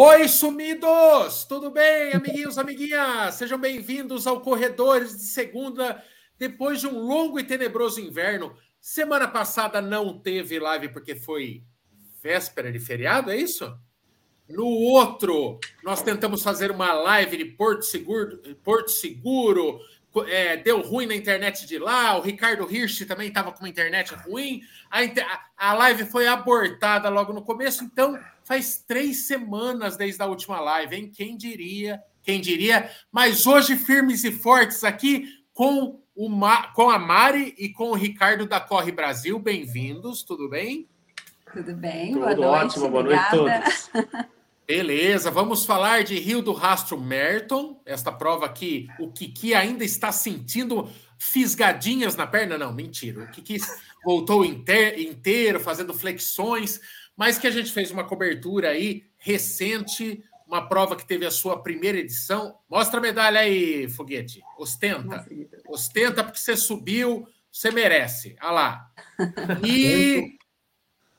Oi, sumidos! Tudo bem, amiguinhos, amiguinhas? Sejam bem-vindos ao Corredores de Segunda, depois de um longo e tenebroso inverno. Semana passada não teve live porque foi véspera de feriado, é isso? No outro, nós tentamos fazer uma live de Porto Seguro, Porto Seguro é, deu ruim na internet de lá, o Ricardo Hirsch também estava com uma internet ruim, a, a live foi abortada logo no começo, então faz três semanas desde a última live, hein? Quem diria, quem diria, mas hoje firmes e fortes aqui com, o Ma, com a Mari e com o Ricardo da Corre Brasil, bem-vindos, tudo bem? Tudo bem, Tudo boa noite. ótimo, boa noite a todos. Beleza, vamos falar de Rio do Rastro Merton, esta prova que o Kiki ainda está sentindo fisgadinhas na perna. Não, mentira. O Kiki voltou inteiro, fazendo flexões, mas que a gente fez uma cobertura aí recente, uma prova que teve a sua primeira edição. Mostra a medalha aí, Foguete. Ostenta. Ostenta porque você subiu, você merece. Olha lá. E,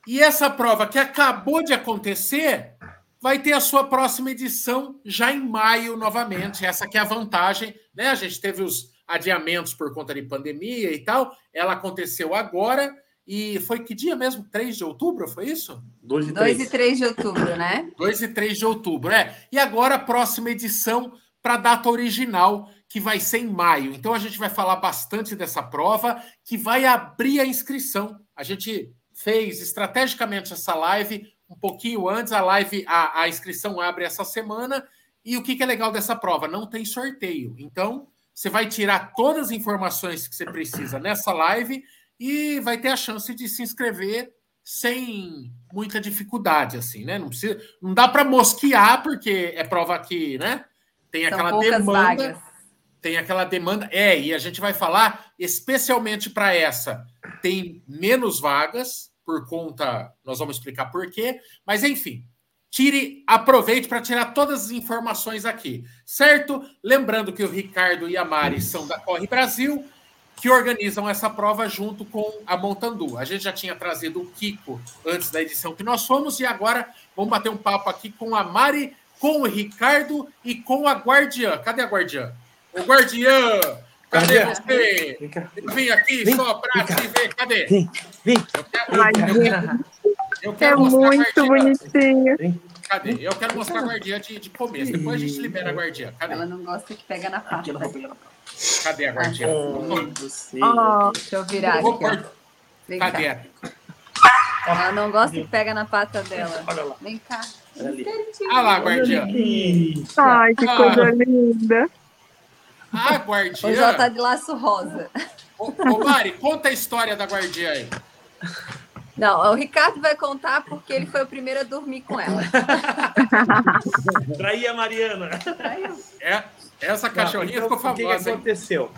e essa prova que acabou de acontecer vai ter a sua próxima edição já em maio novamente. Essa que é a vantagem, né? A gente teve os adiamentos por conta de pandemia e tal. Ela aconteceu agora e foi que dia mesmo? 3 de outubro, foi isso? 2 e 3, 2 e 3 de outubro, né? 2 e 3 de outubro, é. E agora a próxima edição para a data original, que vai ser em maio. Então a gente vai falar bastante dessa prova, que vai abrir a inscrição. A gente fez estrategicamente essa live um pouquinho antes, a live, a, a inscrição abre essa semana. E o que, que é legal dessa prova? Não tem sorteio. Então, você vai tirar todas as informações que você precisa nessa live e vai ter a chance de se inscrever sem muita dificuldade, assim, né? Não, precisa, não dá para mosquear, porque é prova que, né? Tem aquela demanda. Vagas. Tem aquela demanda. É, e a gente vai falar especialmente para essa. Tem menos vagas, por conta, nós vamos explicar por quê, mas enfim, tire, aproveite para tirar todas as informações aqui, certo? Lembrando que o Ricardo e a Mari são da Corre Brasil, que organizam essa prova junto com a Montandu. A gente já tinha trazido o Kiko antes da edição que nós fomos, e agora vamos bater um papo aqui com a Mari, com o Ricardo e com a Guardiã. Cadê a Guardiã? O Guardiã! Cadê você? Vem, aqui vem, só para te ver. Cadê? Vem, vem. Eu quero, eu quero, eu quero é muito bonitinho. Cadê? Eu quero mostrar a guardiã de, de começo. Depois a gente libera a guardiã. Cadê? Ela não gosta que pega na pata. Cadê a guardiã? Oh, deixa eu virar aqui. Ó. Cadê? Ela não gosta que pega na pata dela. Vem cá. Olha lá, guardiã. Ai, que coisa ah. linda. A guardiã. Hoje ela tá de laço rosa. Ô, ô Mari, conta a história da guardiã aí. Não, o Ricardo vai contar porque ele foi o primeiro a dormir com ela. Traí a Mariana. É, essa cachorrinha Não, então, ficou famosa. O que, que aconteceu?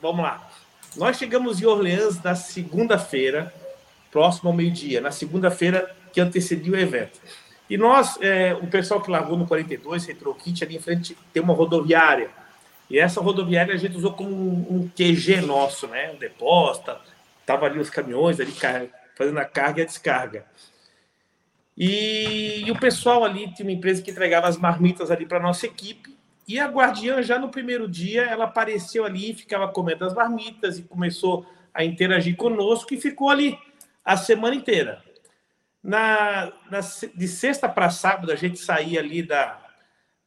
Vamos lá. Nós chegamos em Orleans na segunda-feira, próximo ao meio-dia, na segunda-feira que antecedia o evento. E nós, é, o pessoal que largou no 42, entrou kit ali em frente, tem uma rodoviária e essa rodoviária a gente usou como um, QG nosso, né? Um depósito, tava ali os caminhões ali fazendo a carga e a descarga. E, e o pessoal ali tinha uma empresa que entregava as marmitas ali para nossa equipe. E a guardiã já no primeiro dia ela apareceu ali, ficava comendo as marmitas e começou a interagir conosco e ficou ali a semana inteira. Na, na de sexta para sábado a gente saía ali da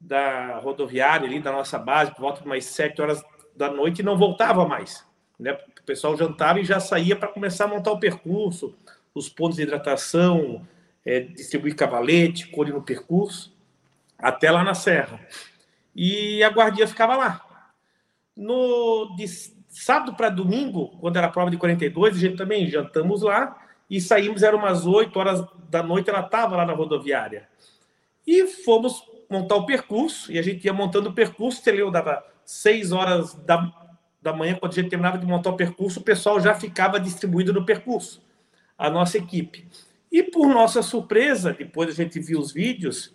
da rodoviária ali da nossa base por volta de umas sete horas da noite e não voltava mais. Né? O pessoal jantava e já saía para começar a montar o percurso, os pontos de hidratação, é, distribuir cavalete, colhe no percurso, até lá na serra. E a guardia ficava lá. No de sábado para domingo, quando era a prova de 42, a gente também jantamos lá e saímos, eram umas 8 horas da noite, ela estava lá na rodoviária. E fomos montar o percurso, e a gente ia montando o percurso, entendeu? Dava seis horas da, da manhã, quando a gente terminava de montar o percurso, o pessoal já ficava distribuído no percurso, a nossa equipe. E por nossa surpresa, depois a gente viu os vídeos,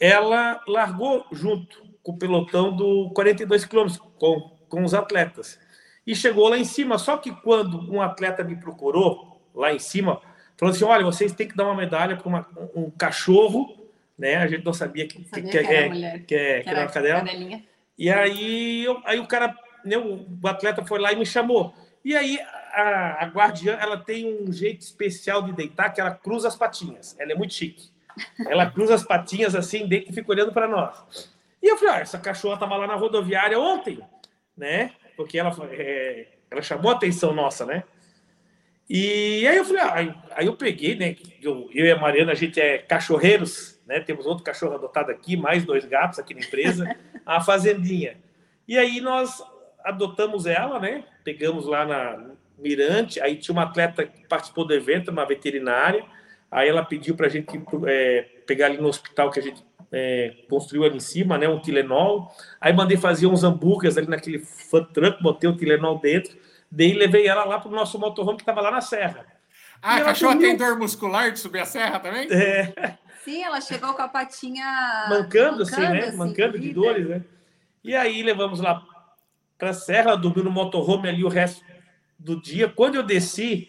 ela largou junto com o pelotão do 42 quilômetros, com, com os atletas. E chegou lá em cima, só que quando um atleta me procurou, lá em cima, falou assim, olha, vocês têm que dar uma medalha para um cachorro né? A gente não sabia que, Sabia que, que era é, mulher. que, é, que Que era era uma cadela. cadelinha. E aí, eu- aí o cara, né, o o atleta foi lá e me chamou. E aí a, a guardiã, ela tem um jeito especial de deitar que ela cruza as patinhas. Ela é muito chique. Ela cruza as patinhas assim, deita e fica olhando para nós. E eu falei, ah, essa cachorra estava lá na rodoviária ontem, né? Porque ela, é, ela chamou a atenção nossa, né? E aí eu falei, ah, aí, aí eu peguei, né? Eu, eu e a Mariana, a gente é cachorreiros, né? Temos outro cachorro adotado aqui, mais dois gatos aqui na empresa, a fazendinha. E aí nós adotamos ela, né? Pegamos lá na Mirante, aí tinha uma atleta que participou do evento, uma veterinária, aí ela pediu para a gente é, pegar ali no hospital que a gente é, construiu ali em cima, né? Um Tilenol. Aí mandei fazer uns hambúrgueres ali naquele food truck, botei o Tilenol dentro, daí levei ela lá para o nosso motorhome que estava lá na serra. Ah, E a ela cachorra dormiu. tem dor muscular de subir a serra também? É, Sim, ela chegou com a patinha mancando, assim, né? assim, mancando de corrida. dores, né? E aí levamos lá para a serra, dormi no motorhome ali o resto do dia. Quando eu desci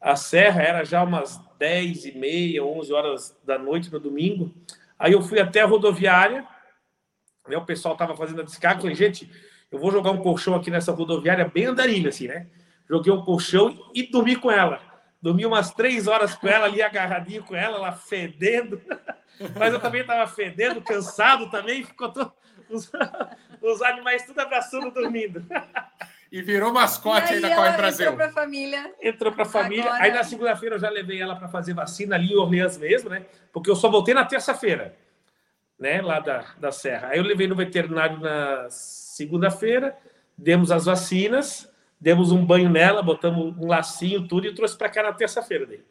a serra, era já umas 10 e meia, 11 horas da noite no domingo. Aí eu fui até a rodoviária, né? o pessoal estava fazendo a descarga. Falei, gente, eu vou jogar um colchão aqui nessa rodoviária bem andarilha, assim, né? Joguei um colchão e dormi com ela. Dormi umas três horas com ela ali, agarradinho com ela, ela fedendo. Mas eu também estava fedendo, cansado também. Ficou todo... os, os animais tudo abraçando, dormindo. E virou E mascote aí aí da Corre entrou Brasil. para a família. Entrou para a família. Agora- Aí na segunda-feira eu já levei ela para fazer vacina ali em Orleans mesmo, né? Porque eu só voltei na terça-feira, né? Lá da, da Serra. Aí eu levei no veterinário na segunda-feira, demos as vacinas, demos um banho nela, botamos um lacinho, tudo, e trouxe para cá na terça-feira daí.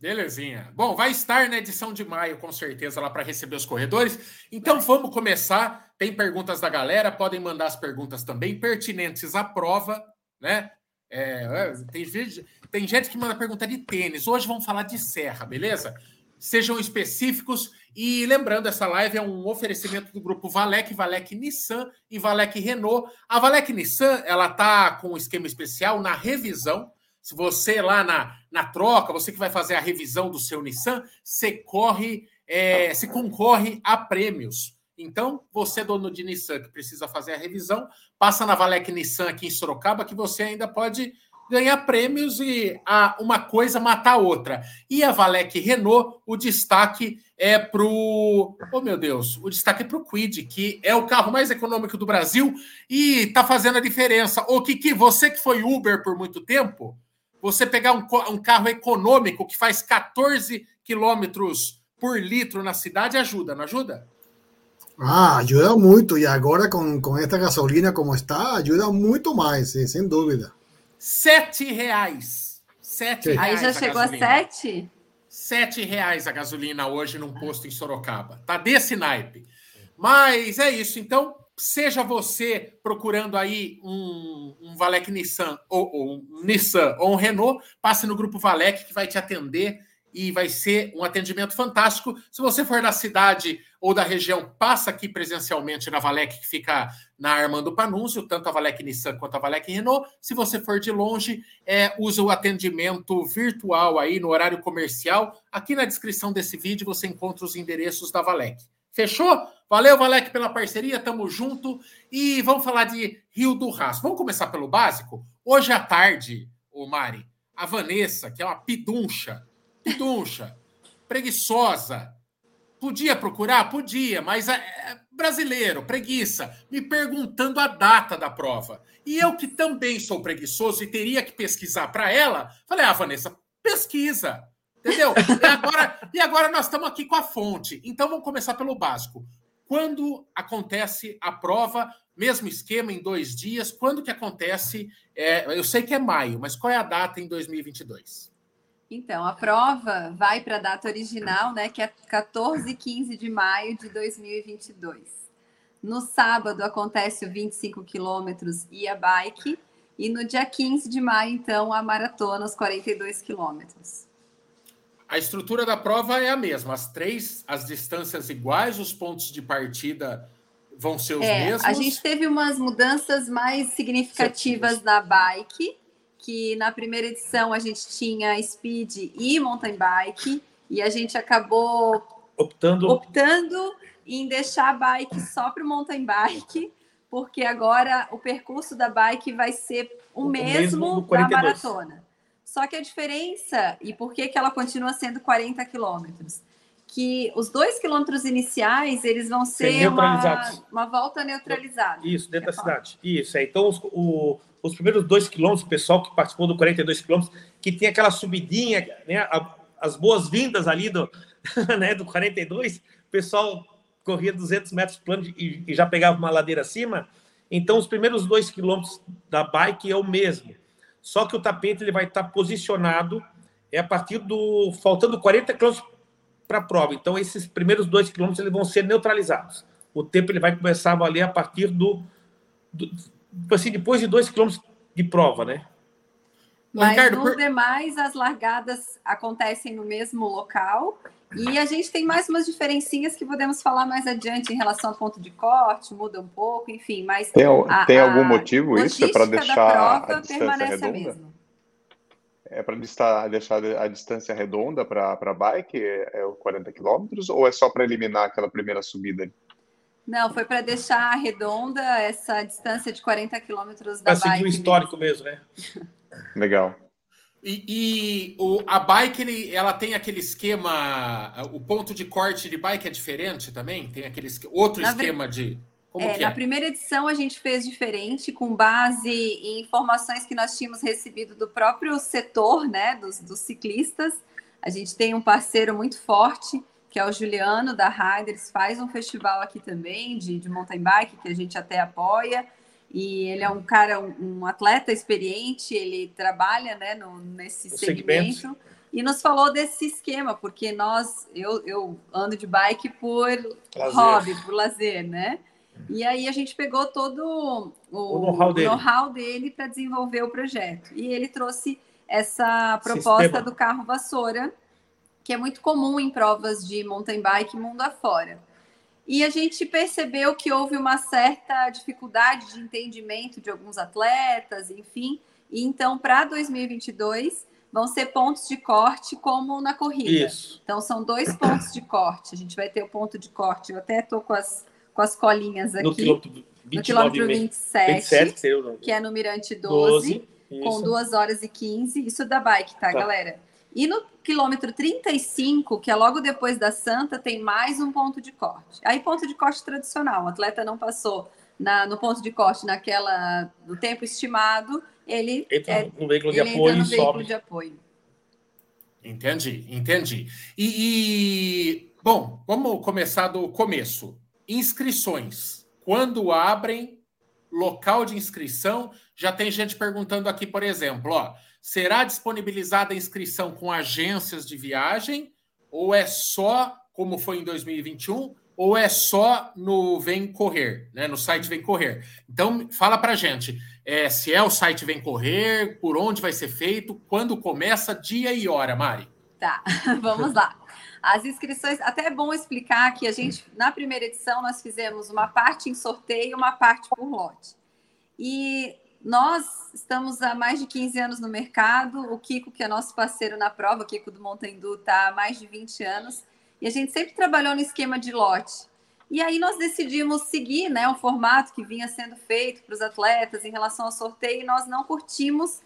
Belezinha. Bom, vai estar na edição de maio, com certeza, lá para receber os corredores. Então vamos começar. Tem perguntas da galera, podem mandar as perguntas também, pertinentes à prova, né? É, é, tem, gente, tem gente que manda pergunta de tênis. Hoje vamos falar de serra, beleza? Sejam específicos. E lembrando, essa live é um oferecimento do grupo Valec, Valec Nissan e Valec Renault. A Valec Nissan, ela tá com um esquema especial na revisão. Se você lá na, na troca, você que vai fazer a revisão do seu Nissan, você corre, é, se concorre a prêmios. Então, você, dono de Nissan, que precisa fazer a revisão, passa na Valec Nissan aqui em Sorocaba, que você ainda pode ganhar prêmios e a, uma coisa matar a outra. E a Valec Renault, o destaque é para o. Oh, meu Deus! O destaque é para o Quid, que é o carro mais econômico do Brasil e está fazendo a diferença. Ô, Kiki, você que foi Uber por muito tempo, você pegar um, um carro econômico que faz 14 quilômetros por litro na cidade ajuda, não ajuda? Ah, ajuda muito. E agora com, com esta gasolina como está, ajuda muito mais, sim, sem dúvida. Sete reais. Sete Sim. reais. Aí já a chegou a gasolina. sete? Sete reais a gasolina hoje num posto em Sorocaba. Tá desse naipe. Mas é isso. Então, seja você procurando aí um, um Valec Nissan ou, ou um Nissan ou um Renault, passe no grupo Valec que vai te atender e vai ser um atendimento fantástico. Se você for da cidade ou da região, passa aqui presencialmente na Valec, que fica na Armando Panunzio, tanto a Valec Nissan quanto a Valec Renault. Se você for de longe, é, usa o atendimento virtual aí no horário comercial. Aqui na descrição desse vídeo você encontra os endereços da Valec. Fechou? Valeu, Valec, pela parceria, tamo junto. E vamos falar de Rio do Rastro. Vamos começar pelo básico? Hoje à tarde, ô Mari, a Vanessa, que é uma piduncha, piduncha, preguiçosa, podia procurar? Podia, mas é, é brasileiro, preguiça, me perguntando a data da prova. E eu, que também sou preguiçoso e teria que pesquisar para ela, falei, ah, Vanessa, pesquisa. Entendeu? E agora, e agora nós estamos aqui com a fonte. Então vamos começar pelo básico. Quando acontece a prova, mesmo esquema em dois dias, quando que acontece? é, eu sei que é maio, mas qual é a data em 2022? Então, a prova vai para a data original, né, que é 14 e 15 de maio de 2022. No sábado acontece o 25 quilômetros e a bike, e no dia 15 de maio, então, a maratona, os 42 quilômetros. A estrutura da prova é a mesma, as três, as distâncias iguais, os pontos de partida vão ser os É, mesmos. a gente teve umas mudanças mais significativas na bike, que na primeira edição a gente tinha speed e mountain bike, e a gente acabou optando optando em deixar a bike só para o mountain bike, porque agora o percurso da bike vai ser o, o mesmo, mesmo da maratona. Só que a diferença, e por que, que ela continua sendo 40 quilômetros? Que os dois quilômetros iniciais, eles vão ser uma, uma volta neutralizada. Isso, dentro da cidade. Isso, é. Então, os, o, os primeiros dois quilômetros, o pessoal que participou do 42 quilômetros, que tem aquela subidinha, né, a, as boas-vindas ali do, né, do 42, o pessoal corria 200 metros plano e, e já pegava uma ladeira acima. Então, os primeiros dois quilômetros da bike é o mesmo. Só que o tapete ele vai estar posicionado é a partir do. faltando 40 quilômetros para a prova. Então, esses primeiros dois quilômetros eles vão ser neutralizados. O tempo ele vai começar a valer a partir do. do assim, depois de dois quilômetros de prova, né? Mas Ricardo, nos por... demais, as largadas acontecem no mesmo local. E a gente tem mais umas diferencinhas que podemos falar mais adiante em relação ao ponto de corte, muda um pouco, enfim. Mas tem, a, tem algum motivo isso? É para deixar a distância redonda? É para deixar a distância redonda para a bike, é, é o 40 quilômetros, ou é só para eliminar aquela primeira subida? Não, foi para deixar redonda essa distância de 40 quilômetros da bike. Para seguir o histórico mesmo, mesmo né? Legal. E, e, o, a bike, ele, ela tem aquele esquema. O ponto de corte de bike é diferente também? Tem aquele outro na esquema de. Como é, é? Na primeira edição a gente fez diferente, com base em informações que nós tínhamos recebido do próprio setor, né, dos, dos ciclistas. A gente tem um parceiro muito forte, que é o Juliano da Riders, faz um festival aqui também de, de mountain bike, que a gente até apoia. E ele é um cara, um, um atleta experiente, ele trabalha né, no, nesse segmento. segmento. E nos falou desse esquema, porque nós, eu, eu ando de bike por lazer. hobby, por lazer, né? E aí a gente pegou todo o, o know-how dele, know dele para desenvolver o projeto. E ele trouxe essa proposta Sistema. do carro vassoura, que é muito comum em provas de mountain bike mundo afora e a gente percebeu que houve uma certa dificuldade de entendimento de alguns atletas, enfim. E então, para 2022, vão ser pontos de corte como na corrida. Isso. Então, são dois pontos de corte. A gente vai ter o ponto de corte, eu até estou com as, com as colinhas aqui. No quilômetro, 29, no quilômetro 27, 27 que é no Mirante 12, 12 com 2 horas e 15. Isso da bike, tá, tá. galera? E no quilômetro 35, que é logo depois da Santa, tem mais um ponto de corte. Aí, ponto de corte tradicional. O atleta não passou na, no ponto de corte naquela no tempo estimado, ele entra é, no veículo de apoio no veículo de apoio. Entendi, entendi. E, e, bom, vamos começar do começo. Inscrições. Quando abrem, local de inscrição. Já tem gente perguntando aqui, por exemplo, ó. Será disponibilizada a inscrição com agências de viagem ou é só, como foi em 2021, ou é só no Vem Correr, né? No site Vem Correr. Então, fala para gente é, se é o site Vem Correr, por onde vai ser feito, quando começa, dia e hora, Mari. Tá, vamos lá. As inscrições, até é bom explicar que a gente, na primeira edição, nós fizemos uma parte em sorteio uma parte por lote. E nós estamos há mais de 15 anos no mercado. O Kiko, que é nosso parceiro na prova, o Kiko do Montendu, está há mais de 20 anos. E a gente sempre trabalhou no esquema de lote. E aí nós decidimos seguir né, o formato que vinha sendo feito para os atletas em relação ao sorteio e nós não curtimos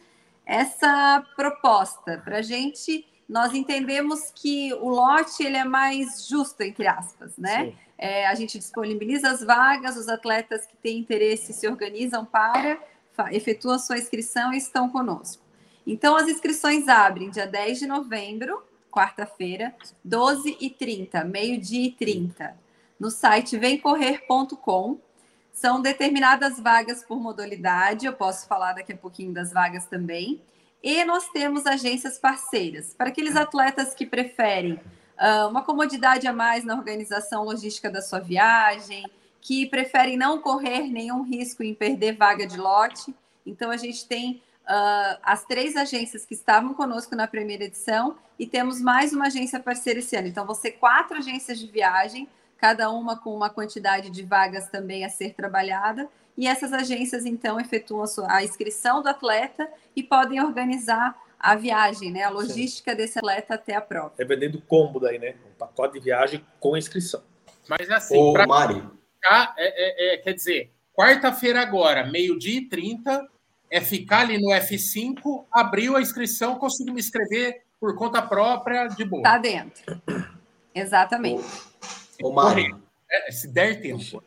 essa proposta. Para a gente, nós entendemos que o lote ele é mais justo, entre aspas, né? É, a gente disponibiliza as vagas, os atletas que têm interesse se organizam para efetuam sua inscrição e estão conosco. Então, as inscrições abrem dia 10 de novembro, quarta-feira, 12 e 30, meio-dia e 30, no site vemcorrer.com. São determinadas vagas por modalidade, eu posso falar daqui a pouquinho das vagas também. E nós temos agências parceiras, para aqueles atletas que preferem uh, uma comodidade a mais na organização logística da sua viagem, que preferem não correr nenhum risco em perder vaga de lote. Então, a gente tem uh, as três agências que estavam conosco na primeira edição e temos mais uma agência parceira esse ano. Então, vão ser quatro agências de viagem, cada uma com uma quantidade de vagas também a ser trabalhada. E essas agências, então, efetuam a, sua, a inscrição do atleta e podem organizar a viagem, né? A logística Sim. desse atleta até a prova. É vendendo combo daí, né? Um pacote de viagem com inscrição. Mas assim, para Mari. Ficar, é, é, é, quer dizer, quarta-feira agora, meio-dia e 30, é ficar ali no F5, abriu a inscrição, consigo me inscrever por conta própria de boa. Tá dentro. Exatamente. Ô, Mari. É, se der tempo.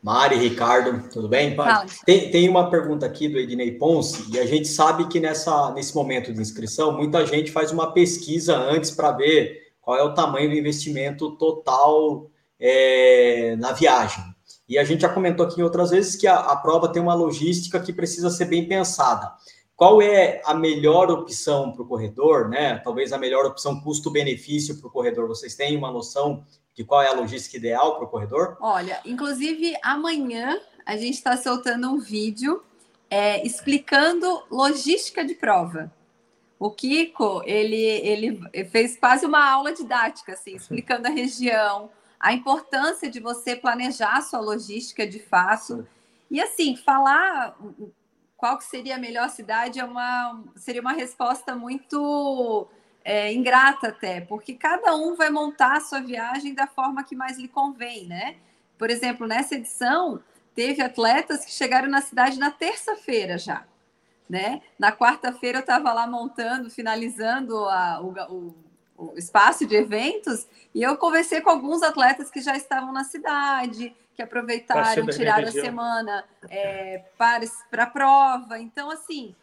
Mari, Ricardo, tudo bem? Tem, tem uma pergunta aqui do Ednei Ponce, e a gente sabe que nessa, nesse momento de inscrição, muita gente faz uma pesquisa antes para ver qual é o tamanho do investimento total é, na viagem. E a gente já comentou aqui outras vezes que a, a prova tem uma logística que precisa ser bem pensada. Qual é a melhor opção para o corredor, né? Talvez a melhor opção custo-benefício para o corredor. Vocês têm uma noção de qual é a logística ideal para o corredor? Olha, inclusive amanhã a gente está soltando um vídeo é, explicando logística de prova. O Kiko, ele, ele fez quase uma aula didática, assim, explicando a região, a importância de você planejar a sua logística de fato. E assim, falar qual que seria a melhor cidade é uma, seria uma resposta muito é, ingrata até, porque cada um vai montar a sua viagem da forma que mais lhe convém, né? Por exemplo, nessa edição, teve atletas que chegaram na cidade na terça-feira já, né? Na quarta-feira eu estava lá montando, finalizando a, o, o, o espaço de eventos e eu conversei com alguns atletas que já estavam na cidade, que aproveitaram, tiraram a semana é, para, para a prova. Então, assim,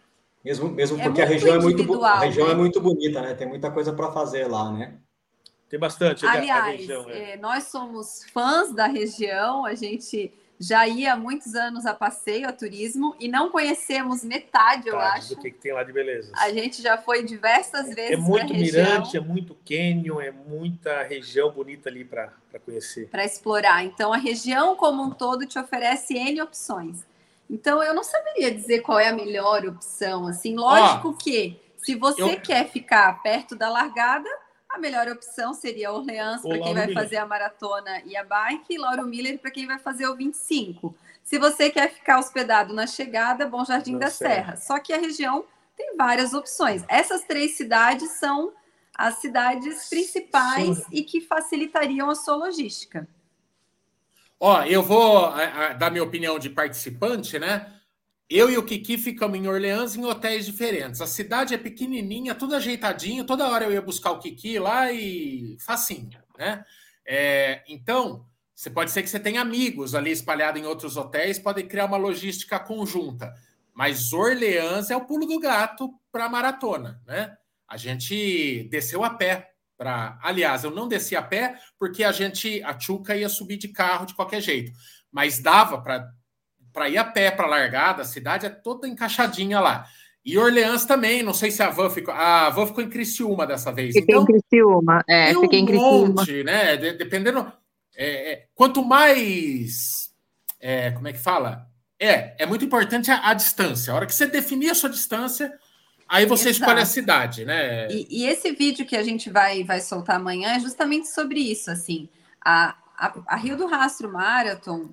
mesmo, mesmo é porque a região é muito a região é né? é muito bonita, né? Tem muita coisa para fazer lá, né? Tem bastante. Aliás, região, é. nós somos fãs da região, a gente já ia há muitos anos a passeio, a turismo, e não conhecemos metade, eu acho. Do que, que tem lá de beleza. A gente já foi diversas vezes. É muito mirante, é muito canyon, é muita região bonita ali para conhecer. Para explorar. Então, a região como um todo te oferece N opções. Então, eu não saberia dizer qual é a melhor opção. Assim, lógico que se você eu... quer ficar perto da largada, a melhor opção seria Orleans para quem vai Miller. fazer a maratona e a bike, e Lauro Miller para quem vai fazer o 25. Se você quer ficar hospedado na chegada, Bom Jardim da Serra. Só que a região tem várias opções. Essas três cidades são as cidades principais Sim. e que facilitariam a sua logística. Ó, eu vou a, a, dar minha opinião de participante, né? Eu e o Kiki ficamos em Orleans em hotéis diferentes. A cidade é pequenininha, tudo ajeitadinho. Toda hora eu ia buscar o Kiki lá e facinho, né? É, então, você pode ser que você tenha amigos ali espalhados em outros hotéis, podem criar uma logística conjunta. Mas Orleans é o pulo do gato para a maratona, né? A gente desceu a pé para. Aliás, eu não desci a pé porque a gente, a Tchuca ia subir de carro de qualquer jeito, mas dava para ir a pé para a largada, a cidade é toda encaixadinha lá. E Orleans também, não sei se a Van ficou. A Van ficou em Criciúma dessa vez. Fiquei então, em Criciúma, é, fiquei um em Criciúma. Monte, né? De, dependendo. É, é, quanto mais. É, como é que fala? É, é muito importante a, a, distância. A hora que você definir a sua distância, Aí você Exato. escolhe a cidade, né? E, e, esse vídeo que a gente vai, vai soltar amanhã é justamente sobre isso, assim. A, a, a Rio do Rastro Marathon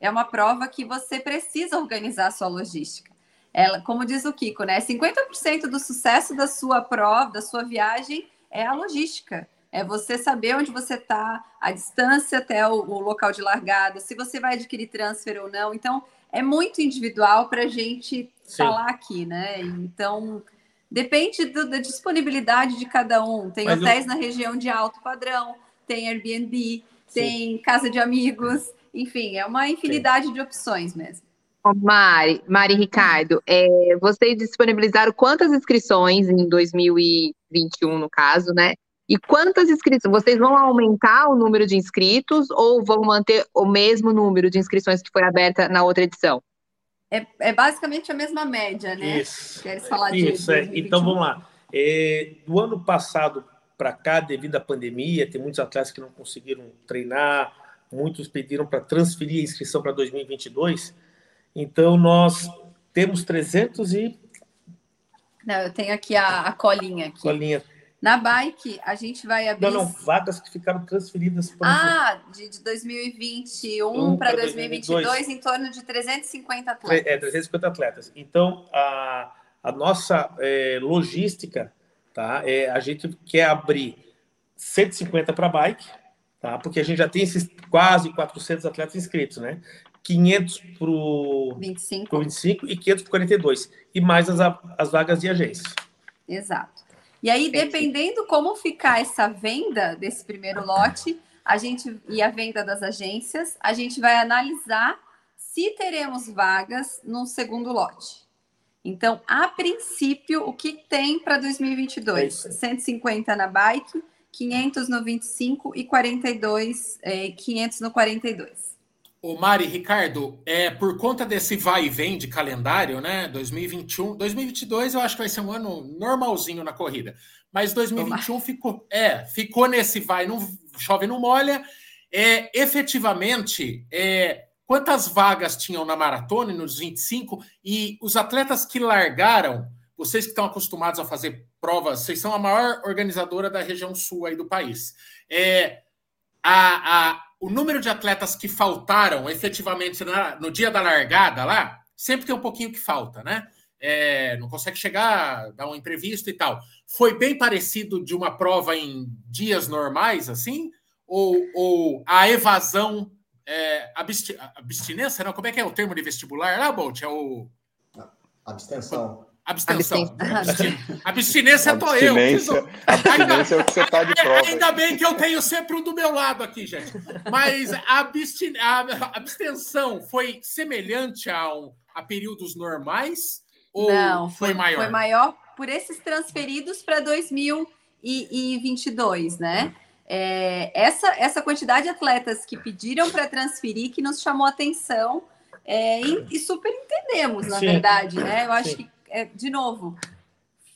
é uma prova que você precisa organizar a sua logística. Ela, como diz o Kiko, né? 50% do sucesso da sua prova, da sua viagem, é a logística. É você saber onde você está, a distância até o, o local de largada, se você vai adquirir transfer ou não. Então, é muito individual para a gente Sim. falar aqui, né? Então, depende do, da disponibilidade de cada um. Tem Mas hotéis eu... na região de alto padrão, tem Airbnb, Sim. tem casa de amigos, enfim, é uma infinidade Sim. de opções mesmo. Mari, Mari Ricardo, é, vocês disponibilizaram quantas inscrições em 2021, no caso, né? E quantas inscrições? Vocês vão aumentar o número de inscritos ou vão manter o mesmo número de inscrições que foi aberta na outra edição? É, é basicamente a mesma média, né? Isso. Queres falar Isso, de, é. Então vamos lá. É, do ano passado para cá, devido à pandemia, tem muitos atletas que não conseguiram treinar, muitos pediram para transferir a inscrição para 2022. Então nós temos 300 e. Não, eu tenho aqui a, a colinha. Aqui. Colinha. Na bike, a gente vai abrir. Não, não, vagas que ficaram transferidas para. Ah, de, de 2021 para 2022, 2022, em torno de 350 atletas. É, 350 atletas. Então, a, a nossa é, logística, tá? É, a gente quer abrir 150 para bike, tá? Porque a gente já tem esses quase 400 atletas inscritos, né? 500 para o 25. 25 e 500 para 42. E mais as, as vagas de agência. Exato. E aí, dependendo como ficar essa venda desse primeiro lote, a gente e a venda das agências, a gente vai analisar se teremos vagas no segundo lote. Então, a princípio, o que tem para 2022? É 150 na bike, 500 no 25 e 42, é, 500 no 42. O Mari, Ricardo, é por conta desse vai e vem de calendário, né? 2021, 2022 eu acho que vai ser um ano normalzinho na corrida. Mas 2021 ficou, é, ficou nesse vai, não chove, não molha. É, efetivamente, é, quantas vagas tinham na maratona nos 25 e os atletas que largaram, vocês que estão acostumados a fazer provas, vocês são a maior organizadora da região sul aí do país. É, a, a o número de atletas que faltaram efetivamente na, no dia da largada lá, sempre tem um pouquinho que falta, né? É, não consegue chegar, dar uma entrevista e tal. Foi bem parecido de uma prova em dias normais, assim? Ou, ou a evasão, é, absti abstinência, não? Como é que é o termo de vestibular lá, Bolt? É o. Abstenção. Abstenção. Abstinência tô eu. Abstinência é o que você está de prova. Ainda bem que eu tenho sempre um do meu lado aqui, gente. Mas a, abstin... a abstenção foi semelhante a, um, a períodos normais? Ou Não, foi, foi maior? Foi maior por esses transferidos para 2022, né? É, essa, essa quantidade de atletas que pediram para transferir que nos chamou a atenção é, e, e, super entendemos, na Sim. verdade, né? Eu acho Sim. que é, de novo,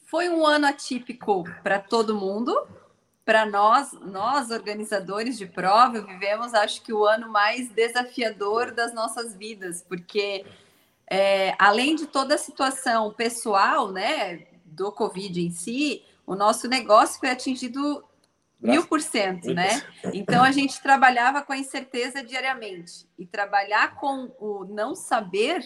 foi um ano atípico para todo mundo. Para nós, nós organizadores de prova, vivemos, acho que o ano mais desafiador das nossas vidas, porque é, além de toda a situação pessoal, né, do Covid em si, o nosso negócio foi atingido mil por cento, né? Então a gente trabalhava com a incerteza diariamente e trabalhar com o não saber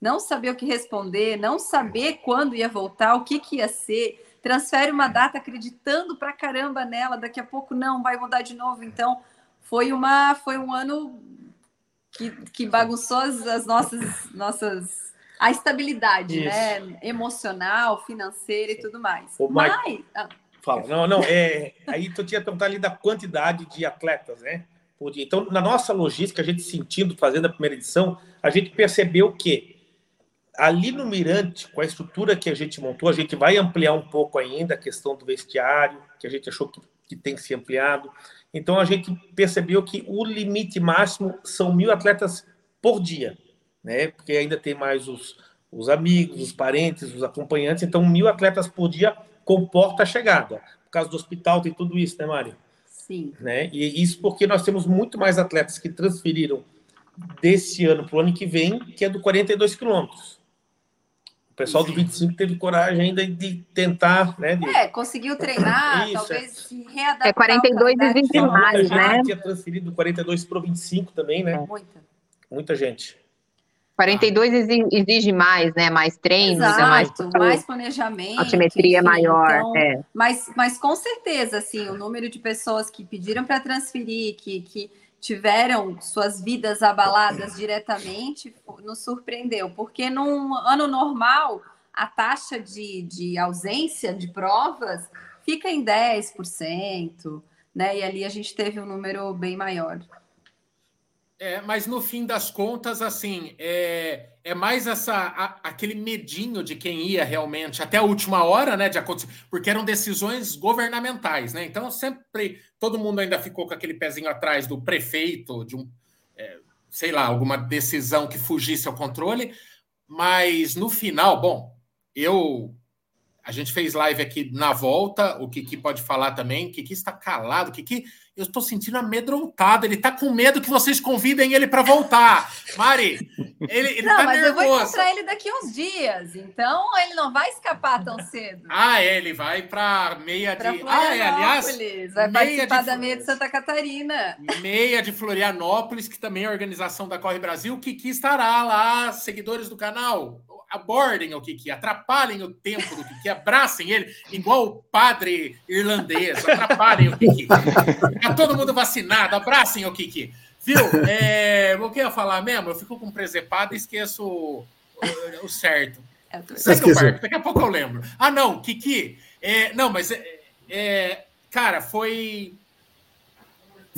não saber o que responder, não saber quando ia voltar, o que, que ia ser, transfere uma data acreditando pra caramba nela, daqui a pouco não, vai mudar de novo. Então, foi uma foi um ano que, que bagunçou as, as nossas nossas a estabilidade, né, emocional, financeira e tudo mais. O Mas, ah, fala, não, não, é, aí tu tinha perguntado ali da quantidade de atletas, né? Então, na nossa logística, a gente sentindo, fazendo a primeira edição, a gente percebeu que ali no Mirante, com a estrutura que a gente montou, a gente vai ampliar um pouco ainda a questão do vestiário, que a gente achou que, que tem que ser ampliado. Então a gente percebeu que o limite máximo são mil atletas por dia, né? Porque ainda tem mais os, os amigos, os parentes, os acompanhantes. Então mil atletas por dia comporta a chegada. Por causa do hospital tem tudo isso, né, Mari? Sim. Né? E isso porque nós temos muito mais atletas que transferiram desse ano para o ano que vem, que é do 42 quilômetros pessoal do 25 teve coragem ainda de tentar, né? De... É, conseguiu treinar, Isso, talvez é. se readaptar. É 42 exige mais, né? tinha transferido 42 para o 25 também, né? Muita. Muita gente. 42 exige mais, né? Mais treinos, Exato, é mais, mais planejamento. Altimetria enfim, maior, então, é. Mas, mas com certeza, assim, o número de pessoas que pediram para transferir, que, que tiveram suas vidas abaladas diretamente nos surpreendeu, porque num ano normal a taxa de, de ausência de provas fica em 10%, né? E ali a gente teve um número bem maior. É, mas no fim das contas, assim, é, é mais essa a, aquele medinho de quem ia realmente até a última hora, né, de acontecer, porque eram decisões governamentais, né? Então sempre todo mundo ainda ficou com aquele pezinho atrás do prefeito, de um, é, sei lá, alguma decisão que fugisse ao controle, mas no final, bom, eu a gente fez live aqui na volta, o Kiki pode falar também, o Kiki está calado, o Kiki eu estou sentindo amedrontado. Ele está com medo que vocês convidem ele para voltar. Mari, ele, ele não, tá mas nervoso. eu vou encontrar ele daqui uns dias, então ele não vai escapar tão cedo. Ah, é, ele vai para meia pra de. Ah, é, aliás. Vai participar de... da meia de Santa Catarina. Meia de Florianópolis, que também é a organização da Corre Brasil. O Kiki estará lá, seguidores do canal. Abordem o Kiki, atrapalhem o tempo do Kiki, abracem ele, igual o padre irlandês, atrapalhem o Kiki. Tá todo mundo vacinado, abracem o Kiki. Viu? É, o que eu ia falar mesmo? Eu fico com presepado e esqueço o, o, certo. Segue o barco, daqui a pouco eu lembro. Ah, não, Kiki. É, não, mas é, é, cara, foi.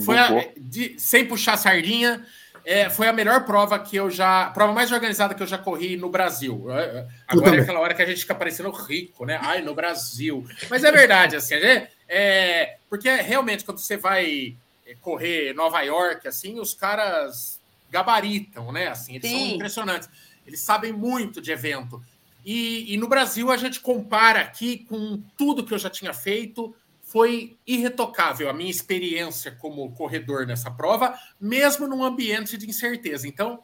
Foi a, de, sem puxar sardinha. É, foi a melhor prova que eu já. Prova mais organizada que eu já corri no Brasil. É, é, agora é aquela hora que a gente fica parecendo rico, né? Ai, no Brasil. Mas é verdade, assim, é, é porque realmente quando você vai correr Nova York, assim, os caras gabaritam, né? Assim, eles Sim. são impressionantes. Eles sabem muito de evento. E, e no Brasil a gente compara aqui com tudo que eu já tinha feito foi irretocável a minha experiência como corredor nessa prova, mesmo num ambiente de incerteza. Então,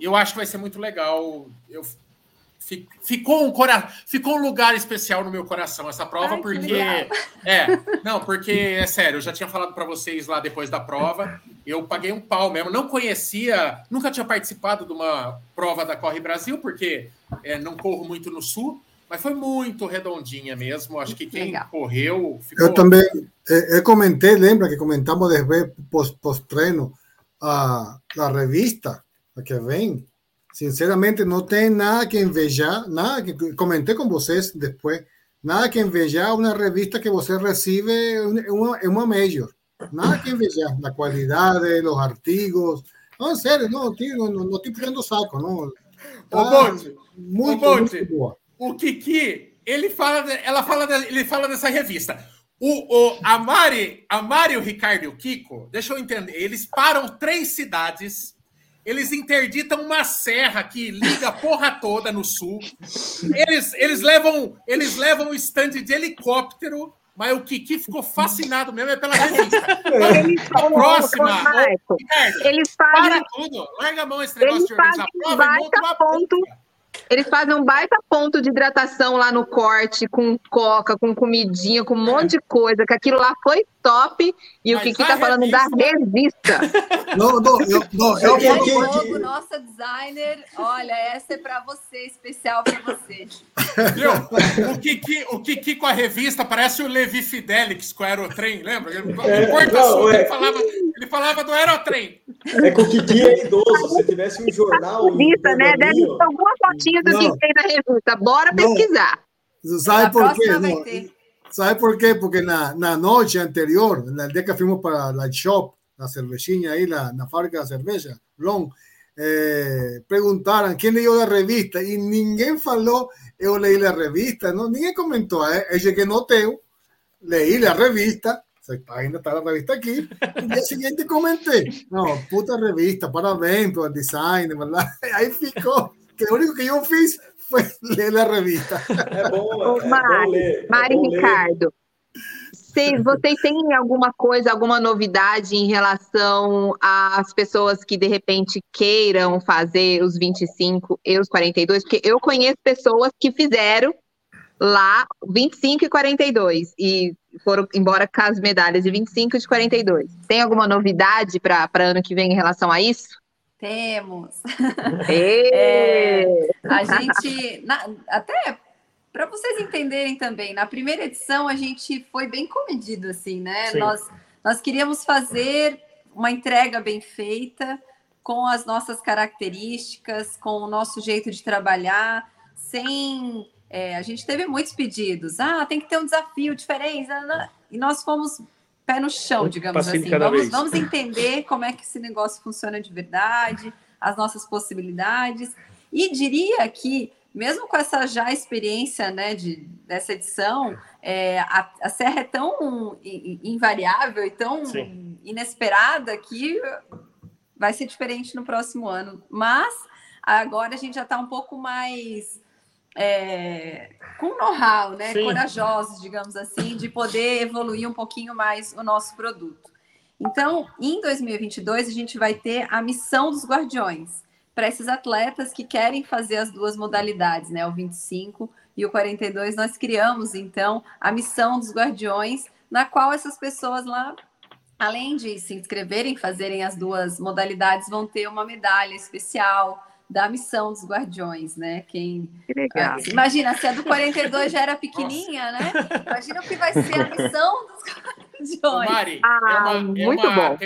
eu acho que vai ser muito legal. Eu, ficou, um cora, ficou um lugar especial no meu coração essa prova, Ai, porque. É, não, porque é sério, eu já tinha falado para vocês lá depois da prova, eu paguei um pau mesmo. Não conhecia, nunca tinha participado de uma prova da Corre Brasil, porque é, não corro muito no sul. Mas foi muito redondinha mesmo. Acho que quem Legal. correu. Ficou... Eu também. Eu comentei, lembra que comentamos después pós-treino a, a revista a que vem. Sinceramente, não tem nada que invejar, nada que comentei com vocês depois, nada que invejar uma revista que você recebe em uma, uma major. Nada que invejar, a qualidade, os artigos. Não, sério, não, não, não, não estoy pegando saco, não. Tá, muito, o Bonte, muito boa o Kiki, ele fala, ela fala, ele fala dessa revista. O, o, a, Mari, a Mari, o Ricardo e o Kiko, deixa eu entender, eles param três cidades, eles interditam uma serra que liga a porra toda no sul. Eles, eles levam eles levam o stand de helicóptero, mas o Kiki ficou fascinado mesmo é pela revista. Eles a próxima, Ricardo, eles fazem, para tudo, larga a mão esse negócio de organizar prova e monta uma ponto. Eles fazem um baita ponto de hidratação lá no corte, com coca, com comidinha, com um monte de coisa, que aquilo lá foi top. E Mas o Kiki tá falando da revista. Não, não, eu, não, eu, eu, eu, nossa designer, olha, essa é para você, especial para você. Viu? O Kiki, o Kiki com a revista parece o Levi Fidelix com o Aerotrem, lembra? É, Porta não, é... ele, falava, ele falava do Aerotrem. É que o Kiki é idoso, se tivesse um jornal. Revista, né? Deve ter alguma fotinha do Kiki na revista. Bora pesquisar. Sabe por quê? ¿Sabe por qué? Porque la, la noche anterior, el día que fuimos para la shop, la cervecina ahí, la, la de cerveza, Long, eh, preguntaron quién leyó la revista y ninguém falou yo leí la revista, no, ninguém comentó, eh, ella que noteo, leí la revista, esa página está la revista aquí, y el siguiente comenté, no, puta revista, parabéns por el design, ¿verdad? Ahí ficou, que lo único que yo fiz foi ler a revista. É bom, é Mari, bom ler, Mari é Ricardo. Vocês, vocês têm alguma coisa, alguma novidade em relação às pessoas que de repente queiram fazer os 25 e os 42? Porque eu conheço pessoas que fizeram lá 25 e 42 e foram embora com as medalhas de 25 e de 42. Tem alguma novidade para ano que vem em relação a isso? Temos. é, a gente, na, até para vocês entenderem também, na primeira edição a gente foi bem comedido, assim, né? Nós, nós queríamos fazer uma entrega bem feita, com as nossas características, com o nosso jeito de trabalhar, sem. É, a gente teve muitos pedidos. Ah, tem que ter um desafio diferente. E nós fomos pé no chão, digamos assim. Vamos, vamos entender como é que esse negócio funciona de verdade, as nossas possibilidades. E diria que, mesmo com essa já experiência né, de, dessa edição, é, a, a, Serra é tão invariável e tão Sim. inesperada que vai ser diferente no próximo ano. Mas agora a gente já está um pouco mais é, com know-how, né? Corajosos, digamos assim, de poder evoluir um pouquinho mais o nosso produto. Então, em 2022, a gente vai ter a missão dos guardiões para esses atletas que querem fazer as duas modalidades, né? O 25 e o 42. Nós criamos, então, a missão dos guardiões, na qual essas pessoas lá, além de se inscreverem, fazerem as duas modalidades, vão ter uma medalha especial da missão dos Guardiões, né? Quem que legal. Ah, imagina se a do 42 já era pequenininha, Nossa. né? Imagina o que vai ser a missão dos Guardiões. Mari, ah, é uma, é muito uma, bom.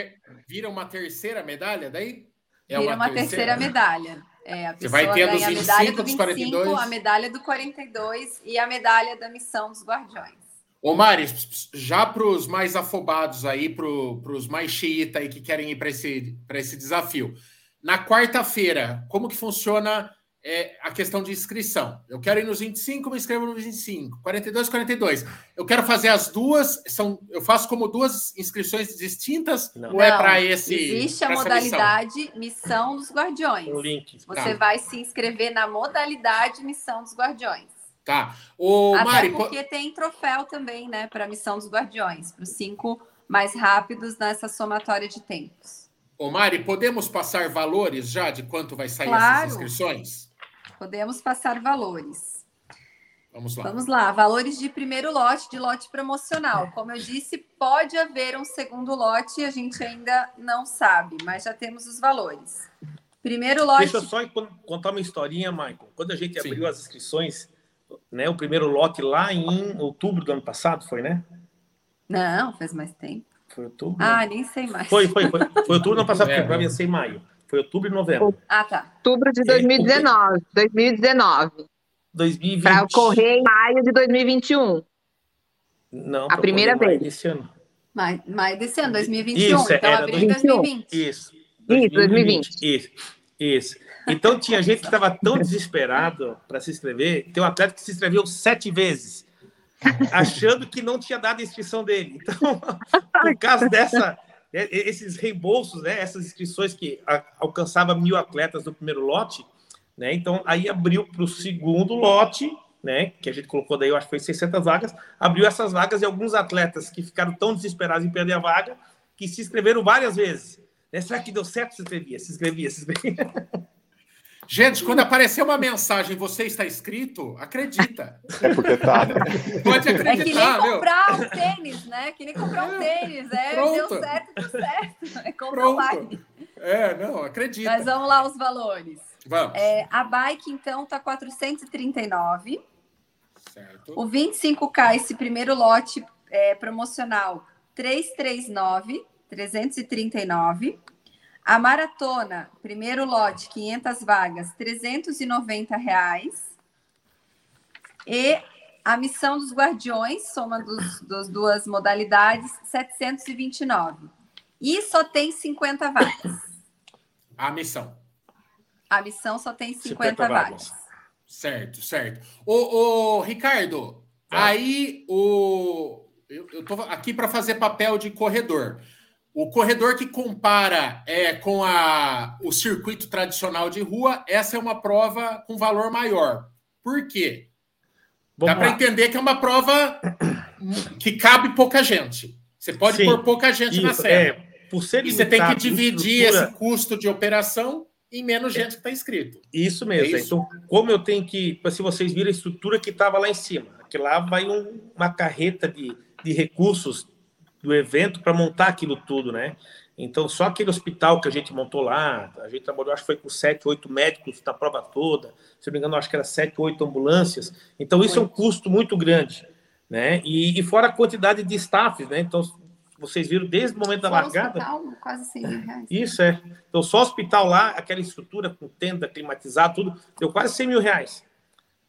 Vira uma terceira medalha daí? É Vira uma, uma terceira, terceira medalha. É, a Você vai ter a dos 25, a medalha do 25, 42? a medalha do 42 e a medalha da missão dos Guardiões. Ô, Mari, já para os mais afobados aí, para os mais xiita aí que querem ir para esse, esse desafio. Na quarta-feira, como que funciona é, a questão de inscrição? Eu quero ir nos 25, me inscrevo nos 25. 42, 42. Eu quero fazer as duas, são, eu faço como duas inscrições distintas Não. ou é para esse. Existe a modalidade missão? missão dos Guardiões. O link. Você tá. vai se inscrever na modalidade Missão dos Guardiões. Tá. O Até Mari, porque tem troféu também, né, para a missão dos guardiões, para os cinco mais rápidos nessa somatória de tempos. Ô Mari, podemos passar valores já de quanto vai sair claro. essas inscrições? Podemos passar valores. Vamos lá. Vamos lá, valores de primeiro lote, de lote promocional. Como eu disse, pode haver um segundo lote, a gente ainda não sabe, mas já temos os valores. Primeiro lote. Deixa eu só contar uma historinha, Michael. Quando a gente Sim. abriu as inscrições, né? O primeiro lote lá em outubro do ano passado, foi, né? Não, faz mais tempo. Foi outubro? Ah, nem sei mais. Foi, foi, foi. Foi outubro ano passado, porque vai ser em maio. Foi outubro e novembro. Ah, tá. Outubro de 2019. 2019. 2020. Para ocorrer em maio de 2021. Não, a primeira vez. Desse ano. Maio, maio desse ano, 2021. Isso, então abril de 2020. Isso. 2020. Isso, 2020. Isso. Isso. Então tinha gente que estava tão desesperado para se inscrever. Tem um atleta que se inscreveu sete vezes, achando que não tinha dado a inscrição dele. Então, por causa dessa, é, é, esses reembolsos, né, essas inscrições que alcançava mil atletas no primeiro lote, né? Então aí abriu para o segundo lote, né? Que a gente colocou daí, eu acho que foi 600 vagas, abriu essas vagas e alguns atletas que ficaram tão desesperados em perder a vaga que se inscreveram várias vezes. Né? Será que deu certo? Se inscrevia, se inscrevia, se inscrevia. Gente, quando aparecer uma mensagem você está inscrito, acredita. É porque tá, né? Pode acreditar. É que nem comprar um tênis, né? Que nem comprar um tênis. É, Pronto. deu certo, deu certo. É comprar online. É, não, acredita. Mas vamos lá os valores. Vamos. É, a bike, então, tá 439. Certo. O 25K, esse primeiro lote é, promocional, 339, 339. A maratona, primeiro lote, 500 vagas, 390 reais. E a missão dos guardiões, soma dos, das duas modalidades, 729. E só tem 50 vagas. A missão. A missão só tem 50, 50 vagas. vagas. Certo, certo. Ô, ô Ricardo, aí o. Eu, eu tô aqui para fazer papel de corredor. O corredor que compara é, com a, o circuito tradicional de rua, essa é uma prova com valor maior. Por quê? Vamos Dá para entender que é uma prova que cabe pouca gente. Você pode Sim, pôr pouca gente isso, na serra. É, por ser e você tem que dividir esse custo de operação em menos gente que está inscrito. Isso mesmo. É isso? Então, como eu tenho que. Se vocês viram a estrutura que estava lá em cima, que lá vai um, uma carreta de, de recursos do evento para montar aquilo tudo, né? Então, só aquele hospital que a gente montou lá, a gente trabalhou, acho que foi com sete, oito médicos da prova toda, se não me engano, acho que era sete, oito ambulâncias. Então, isso é um custo muito grande, né? E, e fora a quantidade de staffs, né? Então, vocês viram desde o momento da largada. Hospital, quase 100 mil reais. Isso é. Então, só o hospital lá, aquela estrutura com tenda climatizada, tudo, deu quase 100 mil reais,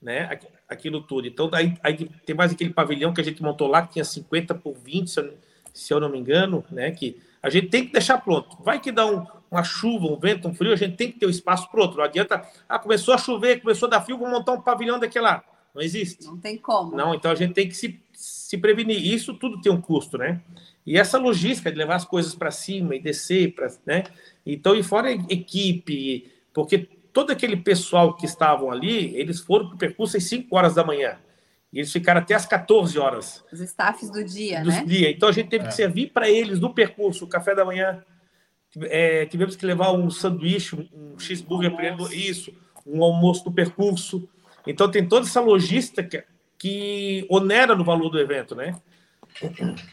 né? Aquilo tudo. Então, aí, aí tem mais aquele pavilhão que a gente montou lá, que tinha 50 por 20, se eu se eu não me engano, né? Que a gente tem que deixar pronto. Vai que dá um, uma chuva, um vento, um frio, a gente tem que ter o espaço pronto. Não adianta, ah, começou a chover, começou a dar frio, vou montar um pavilhão daquele lá. Não existe. Não tem como. Não, então a gente tem que se, se prevenir. Isso tudo tem um custo, né? E essa logística de levar as coisas para cima e descer, pra, né? Então, e fora equipe, porque todo aquele pessoal que estavam ali, eles foram para o percurso às 5 horas da manhã. E eles ficaram até às 14 horas. Os staffs do dia, do né? Dia. Então a gente teve é. que servir para eles no percurso, o café da manhã. É, tivemos que levar um sanduíche, um cheeseburger para eles, isso, um almoço do percurso. Então tem toda essa logística que onera no valor do evento, né?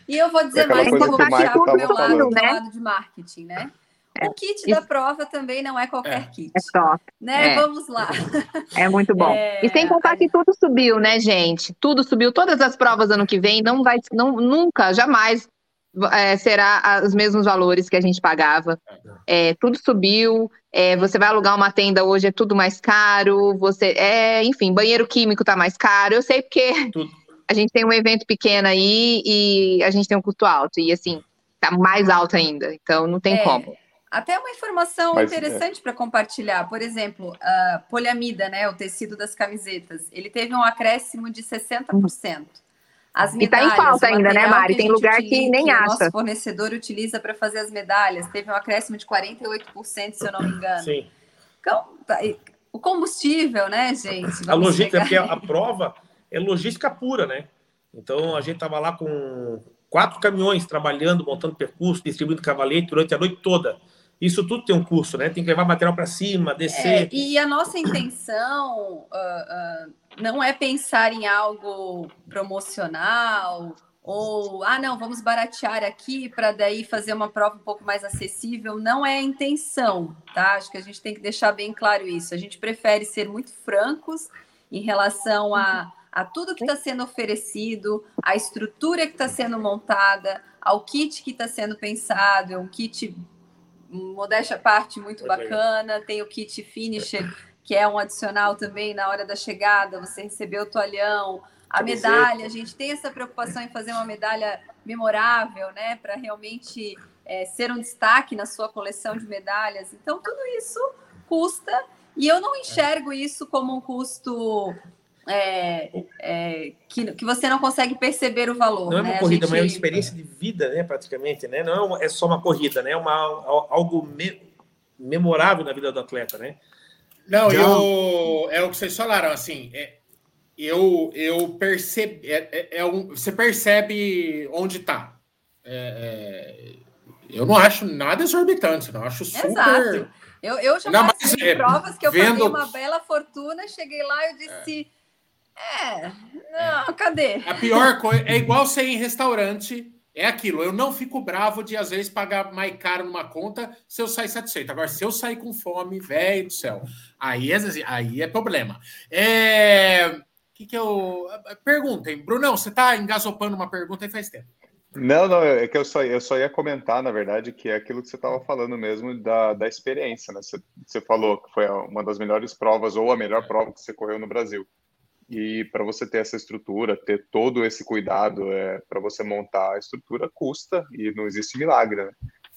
E eu vou dizer mais, eu vou puxar para o meu lado, né? lado de marketing, né? É. O kit Isso. da prova também não é qualquer é. kit. É top. Né? É. Vamos lá. É muito bom. É... E sem contar que tudo subiu, né, gente? Tudo subiu. Todas as provas ano que vem não vai, não, nunca, jamais é, será os mesmos valores que a gente pagava. É, tudo subiu. É, você vai alugar uma tenda hoje, é tudo mais caro. Você, é, enfim, banheiro químico tá mais caro. Eu sei porque tudo. a gente tem um evento pequeno aí e a gente tem um custo alto. E assim, tá mais alto ainda. Então não tem é, como. Até uma informação Mas, é. interessante para compartilhar. Por exemplo, a poliamida, né, o tecido das camisetas, ele teve um acréscimo de 60%. As medalhas, e tá em falta ainda, né, Mari? Tem lugar utiliza, que nem que acha. O nosso fornecedor utiliza para fazer as medalhas. Teve um acréscimo de 48%, se eu não me engano. Sim. Então, tá, o combustível, né, gente? a logística, porque a, a prova é logística pura, né? Então, a gente estava lá com quatro caminhões trabalhando, montando percurso, distribuindo cavalete durante a noite toda. Isso tudo tem um custo, né? Tem que levar material para cima, descer. É, e a nossa intenção uh, uh, não é pensar em algo promocional ou, ah, não, vamos baratear aqui para daí fazer uma prova um pouco mais acessível. Não é a intenção, tá? Acho que a gente tem que deixar bem claro isso. A gente prefere ser muito francos em relação a, a tudo que está sendo oferecido, a estrutura que está sendo montada, ao kit que está sendo pensado. É um kit modéstia à parte, muito bacana. Tem o kit finisher, que é um adicional também na hora da chegada, você recebeu o toalhão, a medalha. A gente tem essa preocupação em fazer uma medalha memorável, né? Para realmente é, ser um destaque na sua coleção de medalhas. Então, tudo isso custa. E eu não enxergo isso como um custo é, é, que, que você não consegue perceber o valor. Não é uma né? corrida, gente... mas é uma experiência de vida, né, praticamente, né? Não é, é só uma corrida, né? É uma, algo me, memorável na vida do atleta, né? Não, eu, é o que vocês falaram, assim, é, eu, eu percebi, é, é, é um, você percebe onde está. É, eu não acho nada exorbitante, não acho super... Exato. Eu, eu já não, passei provas que eu vendo... paguei uma bela fortuna, cheguei lá e disse é, não, cadê? A pior coisa é igual você ir em restaurante. É aquilo, eu não fico bravo de às vezes pagar mais caro numa conta se eu sair satisfeito. Agora, se eu sair com fome, velho do céu, aí é, aí é problema. É, que que eu. Perguntem, Brunão, você está engasopando uma pergunta aí faz tempo. Não, não, é que eu só, eu só ia comentar, na verdade, que é aquilo que você estava falando mesmo da, da experiência, né? Você, você falou que foi uma das melhores provas, ou a melhor prova que você correu no Brasil. E para você ter essa estrutura, ter todo esse cuidado é, para você montar a estrutura, custa e não existe milagre. Né?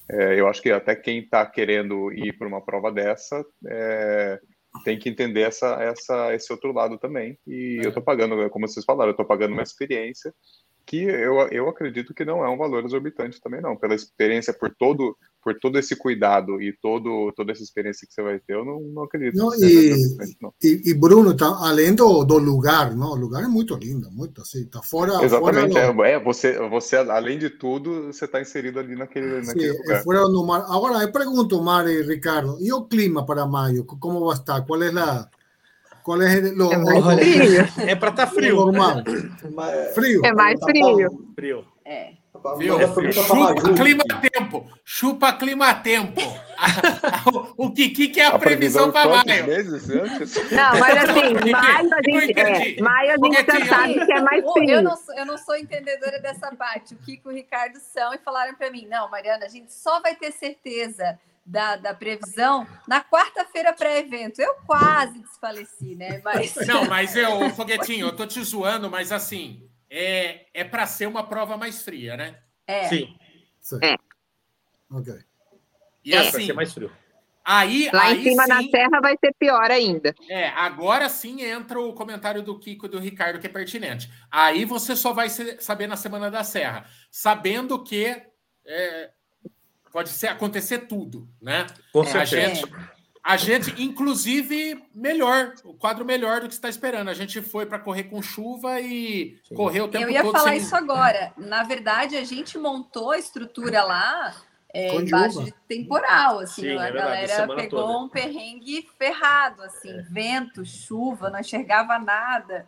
É, eu acho que até quem está querendo ir para uma prova dessa é, tem que entender essa, essa, esse outro lado também. E eu estou pagando, como vocês falaram, eu estou pagando uma experiência que eu, eu acredito que não é um valor exorbitante também, não. Pela experiência, por todo por todo esse cuidado e todo, toda essa experiência que você vai ter, eu não, não acredito. Não, e, não. E, e, Bruno, tá, além do, do lugar, não, o lugar é muito lindo, muito assim, tá fora. Exatamente, fora do... é, é, você, você, além de tudo, você está inserido ali naquele, naquele Sim, lugar. É fora do mar. Agora, eu pergunto, Mari e Ricardo, e o clima para maio? Como vai estar? Qual é a. Qual é, lo, é mais frio. É para estar tá frio. Normal. Frio. É mais frio. Frio. É. Viu? Chupa clima-tempo. Chupa clima-tempo. o Kiki que é a, a previsão, para maio. Meses antes? Não, mas assim, maio a gente, é, maio a gente já sabe que é mais frio. Eu não, sou, eu não sou entendedora dessa parte. O Kiko e o Ricardo são e falaram para mim, não, Mariana, a gente só vai ter certeza da, da previsão na quarta-feira pré-evento. Eu quase desfaleci, né? Mas... Não, mas eu, Foguetinho, eu tô te zoando, mas assim, é, é para ser uma prova mais fria, né? É. Sim. É. Ok. E é, assim, ser mais frio. Aí, Lá aí em cima sim, na serra vai ser pior ainda. É, agora sim entra o comentário do Kiko e do Ricardo que é pertinente. Aí você só vai saber na semana da serra, sabendo que é, pode ser acontecer tudo, né? Com certeza. A gente, a gente, inclusive, melhor, o quadro melhor do que está esperando. A gente foi para correr com chuva e Sim. correu o tempo todo. Eu ia todo falar sem... isso agora. Na verdade, a gente montou a estrutura lá é, embaixo de temporal, assim, Sim, a é galera pegou toda. um perrengue ferrado, assim, é. vento, chuva, não enxergava nada,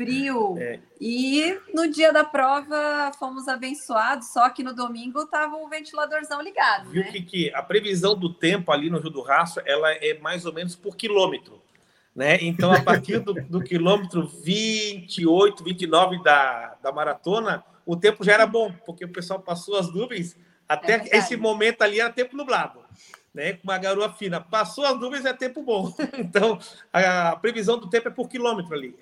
frio. É. E no dia da prova fomos abençoados, só que no domingo estava o ventiladorzão ligado. Viu né? que, que a previsão do tempo ali no Rio do Rastro ela é mais ou menos por quilômetro. Né? Então, a partir do, do quilômetro 28, 29 da, da maratona, o tempo já era bom, porque o pessoal passou as nuvens. Até é esse momento ali era tempo nublado, né? com uma garoa fina. Passou as nuvens, é tempo bom. Então, a previsão do tempo é por quilômetro ali.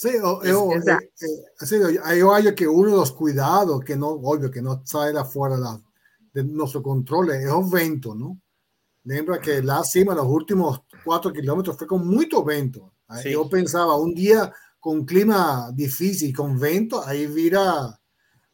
Sí, yo, yo, eh, eh, yo hallo que uno de los cuidados que no, obvio, que no sale afuera la, de nuestro control es el vento, ¿no? Lembra que la cima, los últimos cuatro kilómetros, fue con mucho vento. Sí. Yo pensaba, un día con clima difícil, con vento, aí vira,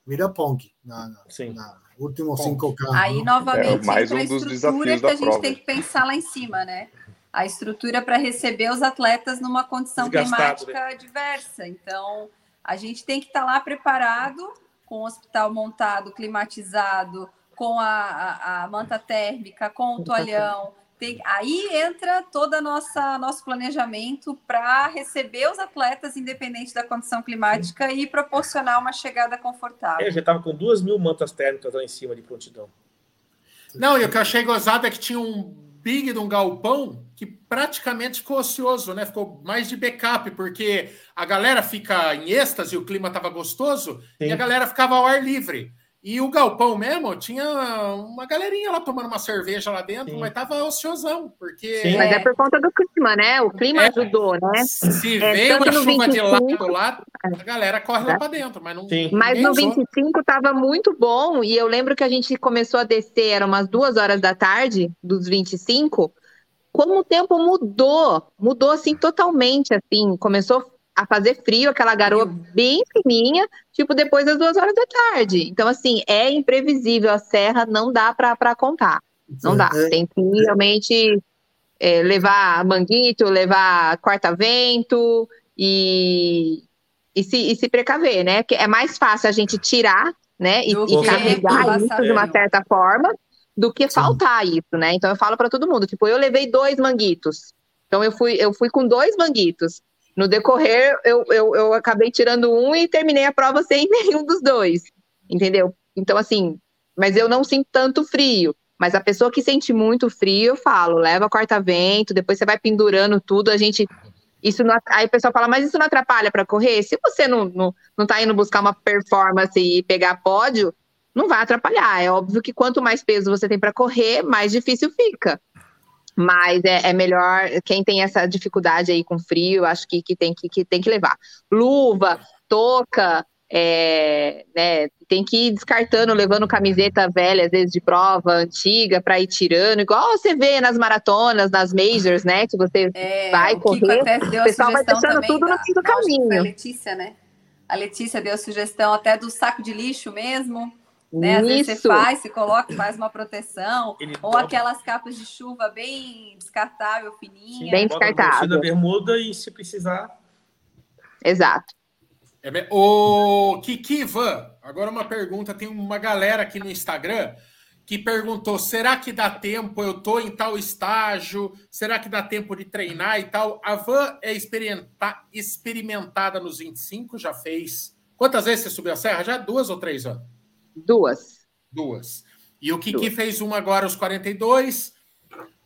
vira punk, na, Sim. na últimos 5K. Aí, novamente, é, mais um dos desafios que a gente prova. tem que pensar lá em cima, né? A estrutura para receber os atletas numa condição Desgastado, climática né? diversa. Então, a gente tem que estar tá lá preparado, com o hospital montado, climatizado, com a, a, a manta térmica, com o toalhão. Tem, aí entra todo o nosso planejamento para receber os atletas, independente da condição climática, e proporcionar uma chegada confortável. Eu já estava com duas mil mantas térmicas lá em cima de prontidão. Não, e o que eu achei gozado é que tinha um big de um galpão que praticamente ficou ocioso, né? Ficou mais de backup, porque a galera fica em êxtase, o clima estava gostoso, Sim. e a galera ficava ao ar livre. E o galpão mesmo tinha uma galerinha lá tomando uma cerveja lá dentro, Sim. mas tava ociosão, porque. Sim, mas é por conta do clima, né? O clima é, ajudou, né? Se é, vem uma chuva 25, de lado lá, a galera corre é. lá para dentro, mas não. Sim. Mas no 25 tava muito bom, e eu lembro que a gente começou a descer, eram umas duas horas da tarde, dos 25. Como o tempo mudou, mudou assim totalmente, assim, começou a fazer frio, aquela garoa bem fininha, tipo depois das duas horas da tarde. Então, assim, é imprevisível. A serra não dá para contar. Não dá. É. Tem que realmente é, levar manguito, levar quarta-vento e, e, se, e se precaver, né? Que é mais fácil a gente tirar, né? E, e carregar isso de uma certa forma do que Sim. faltar isso, né? Então eu falo para todo mundo, tipo, eu levei dois manguitos. Então eu fui, eu fui com dois manguitos. No decorrer, eu, eu, eu acabei tirando um e terminei a prova sem nenhum dos dois, entendeu? Então, assim, mas eu não sinto tanto frio. Mas a pessoa que sente muito frio, eu falo, leva corta-vento, depois você vai pendurando tudo, a gente. Isso não, aí o pessoal fala, mas isso não atrapalha para correr? Se você não, não, não tá indo buscar uma performance e pegar pódio, não vai atrapalhar. É óbvio que quanto mais peso você tem para correr, mais difícil fica. Mas é, é, melhor, quem tem essa dificuldade aí com frio, acho que, que, tem, que, que tem que levar. Luva, touca, é, né, tem que ir descartando, levando camiseta velha, às vezes de prova antiga, para ir tirando, igual você vê nas maratonas, nas majors, né? Que você é, vai correr, o pessoal vai deixando tudo da, no fim do caminho. A Letícia, né? A Letícia deu a sugestão até do saco de lixo mesmo. Né? Às vezes você faz, se coloca, faz uma proteção, Ele ou aquelas capas de chuva bem descartável, fininha. Bem descartável. da bermuda e se precisar. Exato. É, o Kiki Van, agora uma pergunta, tem uma galera aqui no Instagram que perguntou: será que dá tempo? Eu estou em tal estágio, será que dá tempo de treinar e tal? A Van é experimentada nos 25, já fez. Quantas vezes você subiu a serra? Já duas ou três anos? Duas. Duas. E o Kiki Duas. fez uma agora aos 42.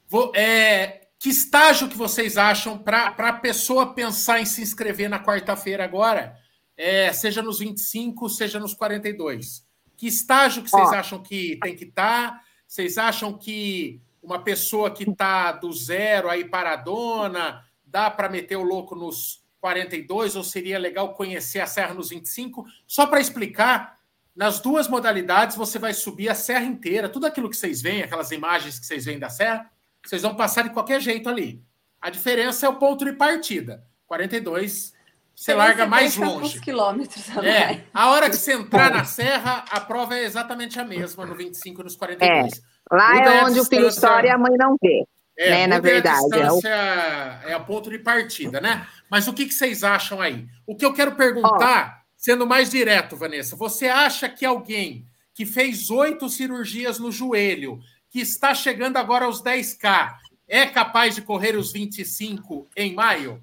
Vou, é, que estágio que vocês acham para a pessoa pensar em se inscrever na quarta-feira agora? É, seja nos 25, seja nos 42. Que estágio que vocês Ó. acham que tem que estar? Tá? Vocês acham que uma pessoa que está do zero aí paradona, dá para meter o louco nos 42 ou seria legal conhecer a serra nos 25? Só para explicar, nas duas modalidades, você vai subir a serra inteira. Tudo aquilo que vocês veem, aquelas imagens que vocês veem da serra, vocês vão passar de qualquer jeito ali. A diferença é o ponto de partida. 42, você larga mais longe. quilômetros é, a hora que você entrar na serra, a prova é exatamente a mesma no 25 e nos 42. É, lá muda é onde o filho chora e a mãe não vê. É, né, na verdade. A distância é o... é o ponto de partida, né? Mas o que, que vocês acham aí? O que eu quero perguntar Sendo mais direto, Vanessa, você acha que alguém que fez oito cirurgias no joelho, que está chegando agora aos 10K, é capaz de correr os 25 em maio?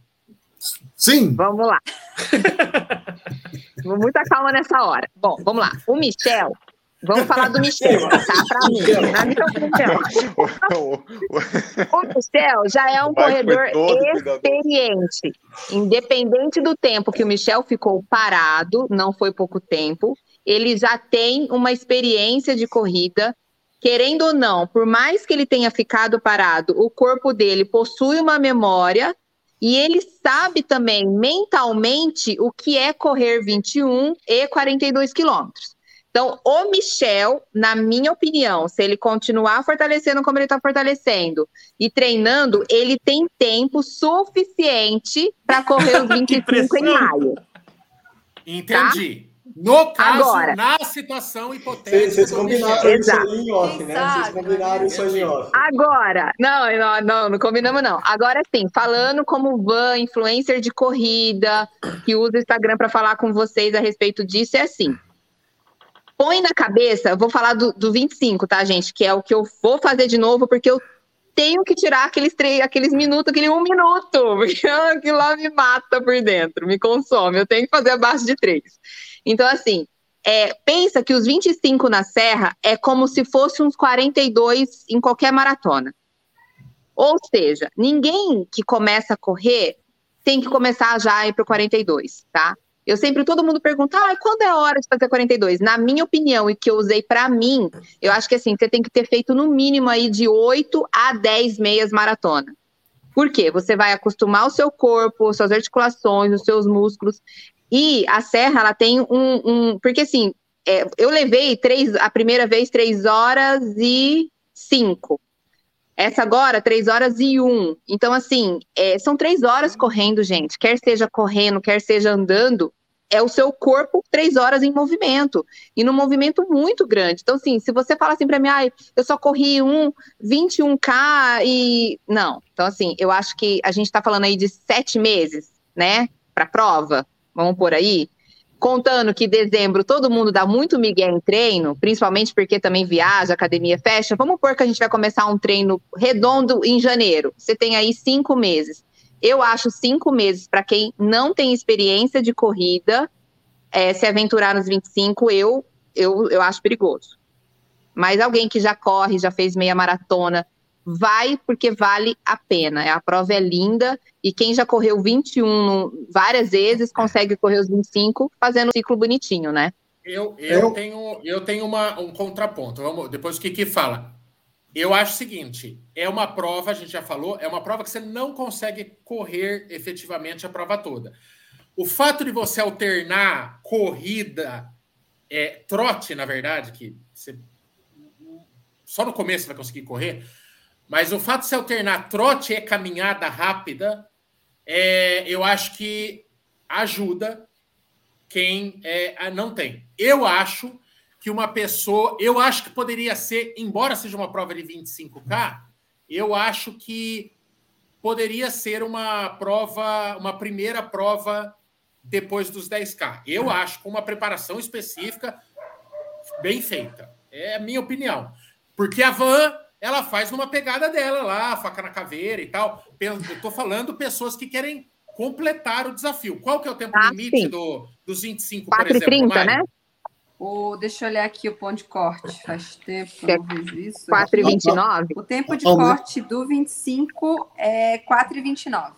Sim. Vamos lá. Muita calma nessa hora. Bom, vamos lá. O Michel Vamos falar do Michel, tá? Para mim, na minha opinião. O Michel já é um corredor experiente. Independente do tempo que o Michel ficou parado, não foi pouco tempo, ele já tem uma experiência de corrida. Querendo ou não, por mais que ele tenha ficado parado, o corpo dele possui uma memória e ele sabe também mentalmente o que é correr 21 e 42 quilômetros. Então, o Michel, na minha opinião, se ele continuar fortalecendo como ele está fortalecendo e treinando, ele tem tempo suficiente para correr os 25 em maio. Entendi. Tá? No caso, Agora, na situação hipotética. Vocês combinaram isso aí em off, né? Vocês combinaram isso aí em off. Agora, não, não, não, não combinamos, não. Agora sim, falando como van, influencer de corrida, que usa o Instagram para falar com vocês a respeito disso, é assim põe na cabeça, vou falar do, do 25, tá, gente? Que é o que eu vou fazer de novo, porque eu tenho que tirar aqueles três, aqueles minutos, aquele um minuto, porque aquilo lá me mata por dentro, me consome. Eu tenho que fazer abaixo de três. Então, assim, é, pensa que os 25 na Serra é como se fosse uns 42 em qualquer maratona. Ou seja, ninguém que começa a correr tem que começar já a ir para o 42, tá? Eu sempre, todo mundo pergunta, ah, quando é a hora de fazer 42? Na minha opinião, e que eu usei para mim, eu acho que assim, você tem que ter feito no mínimo aí de 8 a 10 meias maratona. Por quê? Você vai acostumar o seu corpo, suas articulações, os seus músculos. E a serra, ela tem um. um porque assim, é, eu levei três, a primeira vez 3 horas e 5. Essa agora, 3 horas e 1. Então, assim, é, são três horas correndo, gente. Quer seja correndo, quer seja andando, é o seu corpo três horas em movimento, e num movimento muito grande. Então, assim, se você fala assim para mim, ah, eu só corri um 21K e. Não. Então, assim, eu acho que a gente está falando aí de sete meses, né, para prova, vamos por aí. Contando que dezembro todo mundo dá muito migué em treino, principalmente porque também viaja, academia fecha. Vamos pôr que a gente vai começar um treino redondo em janeiro. Você tem aí cinco meses. Eu acho cinco meses para quem não tem experiência de corrida, é, se aventurar nos 25, eu, eu, eu acho perigoso. Mas alguém que já corre, já fez meia maratona, vai porque vale a pena. A prova é linda e quem já correu 21 várias vezes consegue correr os 25 fazendo um ciclo bonitinho, né? Eu, eu, tenho, eu tenho uma, um contraponto. Vamos, depois o que que fala? Eu acho o seguinte: é uma prova, a gente já falou, é uma prova que você não consegue correr efetivamente a prova toda. O fato de você alternar corrida, é, trote, na verdade, que você, só no começo vai conseguir correr, mas o fato de você alternar trote e caminhada rápida, é, eu acho que ajuda quem é, não tem. Eu acho que uma pessoa. Eu acho que poderia ser, embora seja uma prova de 25K, eu acho que poderia ser uma prova, uma primeira prova depois dos 10K. Eu acho, com uma preparação específica bem feita. É a minha opinião. Porque a van, ela faz numa pegada dela lá, faca na caveira e tal. Eu estou falando pessoas que querem completar o desafio. Qual que é o tempo ah, limite do, dos 25, 4 por exemplo? 30, né? O, deixa eu olhar aqui o ponto de corte. Faz tempo que eu não vejo isso. 4,29? O tempo de corte do 25 é 4,29.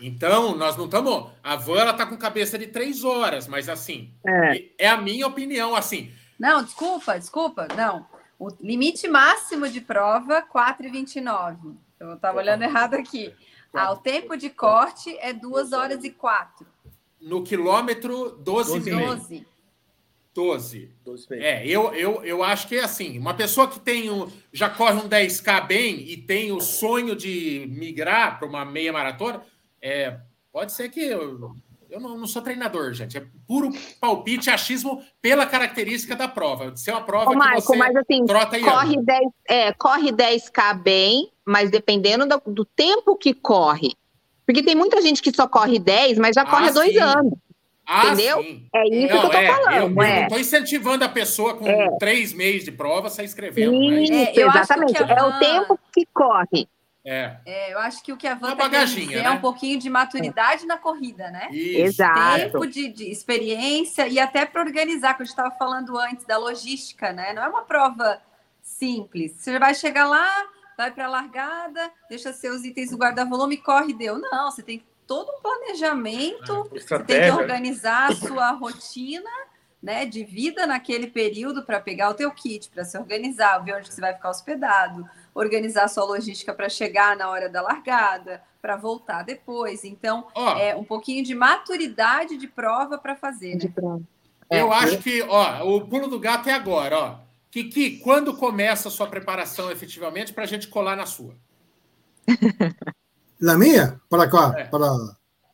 Então, nós não estamos. A van ela tá com cabeça de três horas, mas assim, é. é a minha opinião, assim. Não, desculpa, desculpa. Não. O limite máximo de prova, 4,29. Eu estava olhando errado aqui. Ah, o tempo de corte é 2 horas e 4. No quilômetro, 12,5. 12. 12. 12. 12 é, eu, eu, eu acho que é assim. Uma pessoa que tem um, já corre um 10K bem e tem o sonho de migrar para uma meia maratona, é, pode ser que. Eu, eu não, não, sou treinador, gente. É puro palpite, achismo pela característica da prova. De ser uma prova Ô, que Marco, você mas, assim, trota e corre 10, é, corre 10K bem, mas dependendo do, do, tempo que corre. Porque tem muita gente que só corre 10, mas já corre ah, dois sim. anos. Ah, Entendeu? Sim. É isso não, que eu tô é, falando. Eu, eu é. não tô incentivando a pessoa com é. três meses de prova a sair escrevendo. Isso, é, exatamente. É o tempo que corre. É. é. eu acho que o que a Van tá né? é um pouquinho de maturidade na corrida, né? Isso. Exato. Tempo de, de experiência e até para organizar, que a gente estava falando antes da logística, né? Não é uma prova simples. Você vai chegar lá, vai para a largada, deixa seus itens do guarda-volume, corre, deu. Não, você tem todo um planejamento, é, você tem que organizar a sua rotina né, de vida naquele período para pegar o teu kit, para se organizar, ver onde você vai ficar hospedado, organizar a sua logística para chegar na hora da largada, para voltar depois. Então, ó, é um pouquinho de maturidade de prova para fazer. Né? Prova. Eu é. acho que ó, o pulo do gato é agora. Ó. Kiki, quando começa a sua preparação efetivamente para a gente colar na sua? Na minha? Para qual? É. Para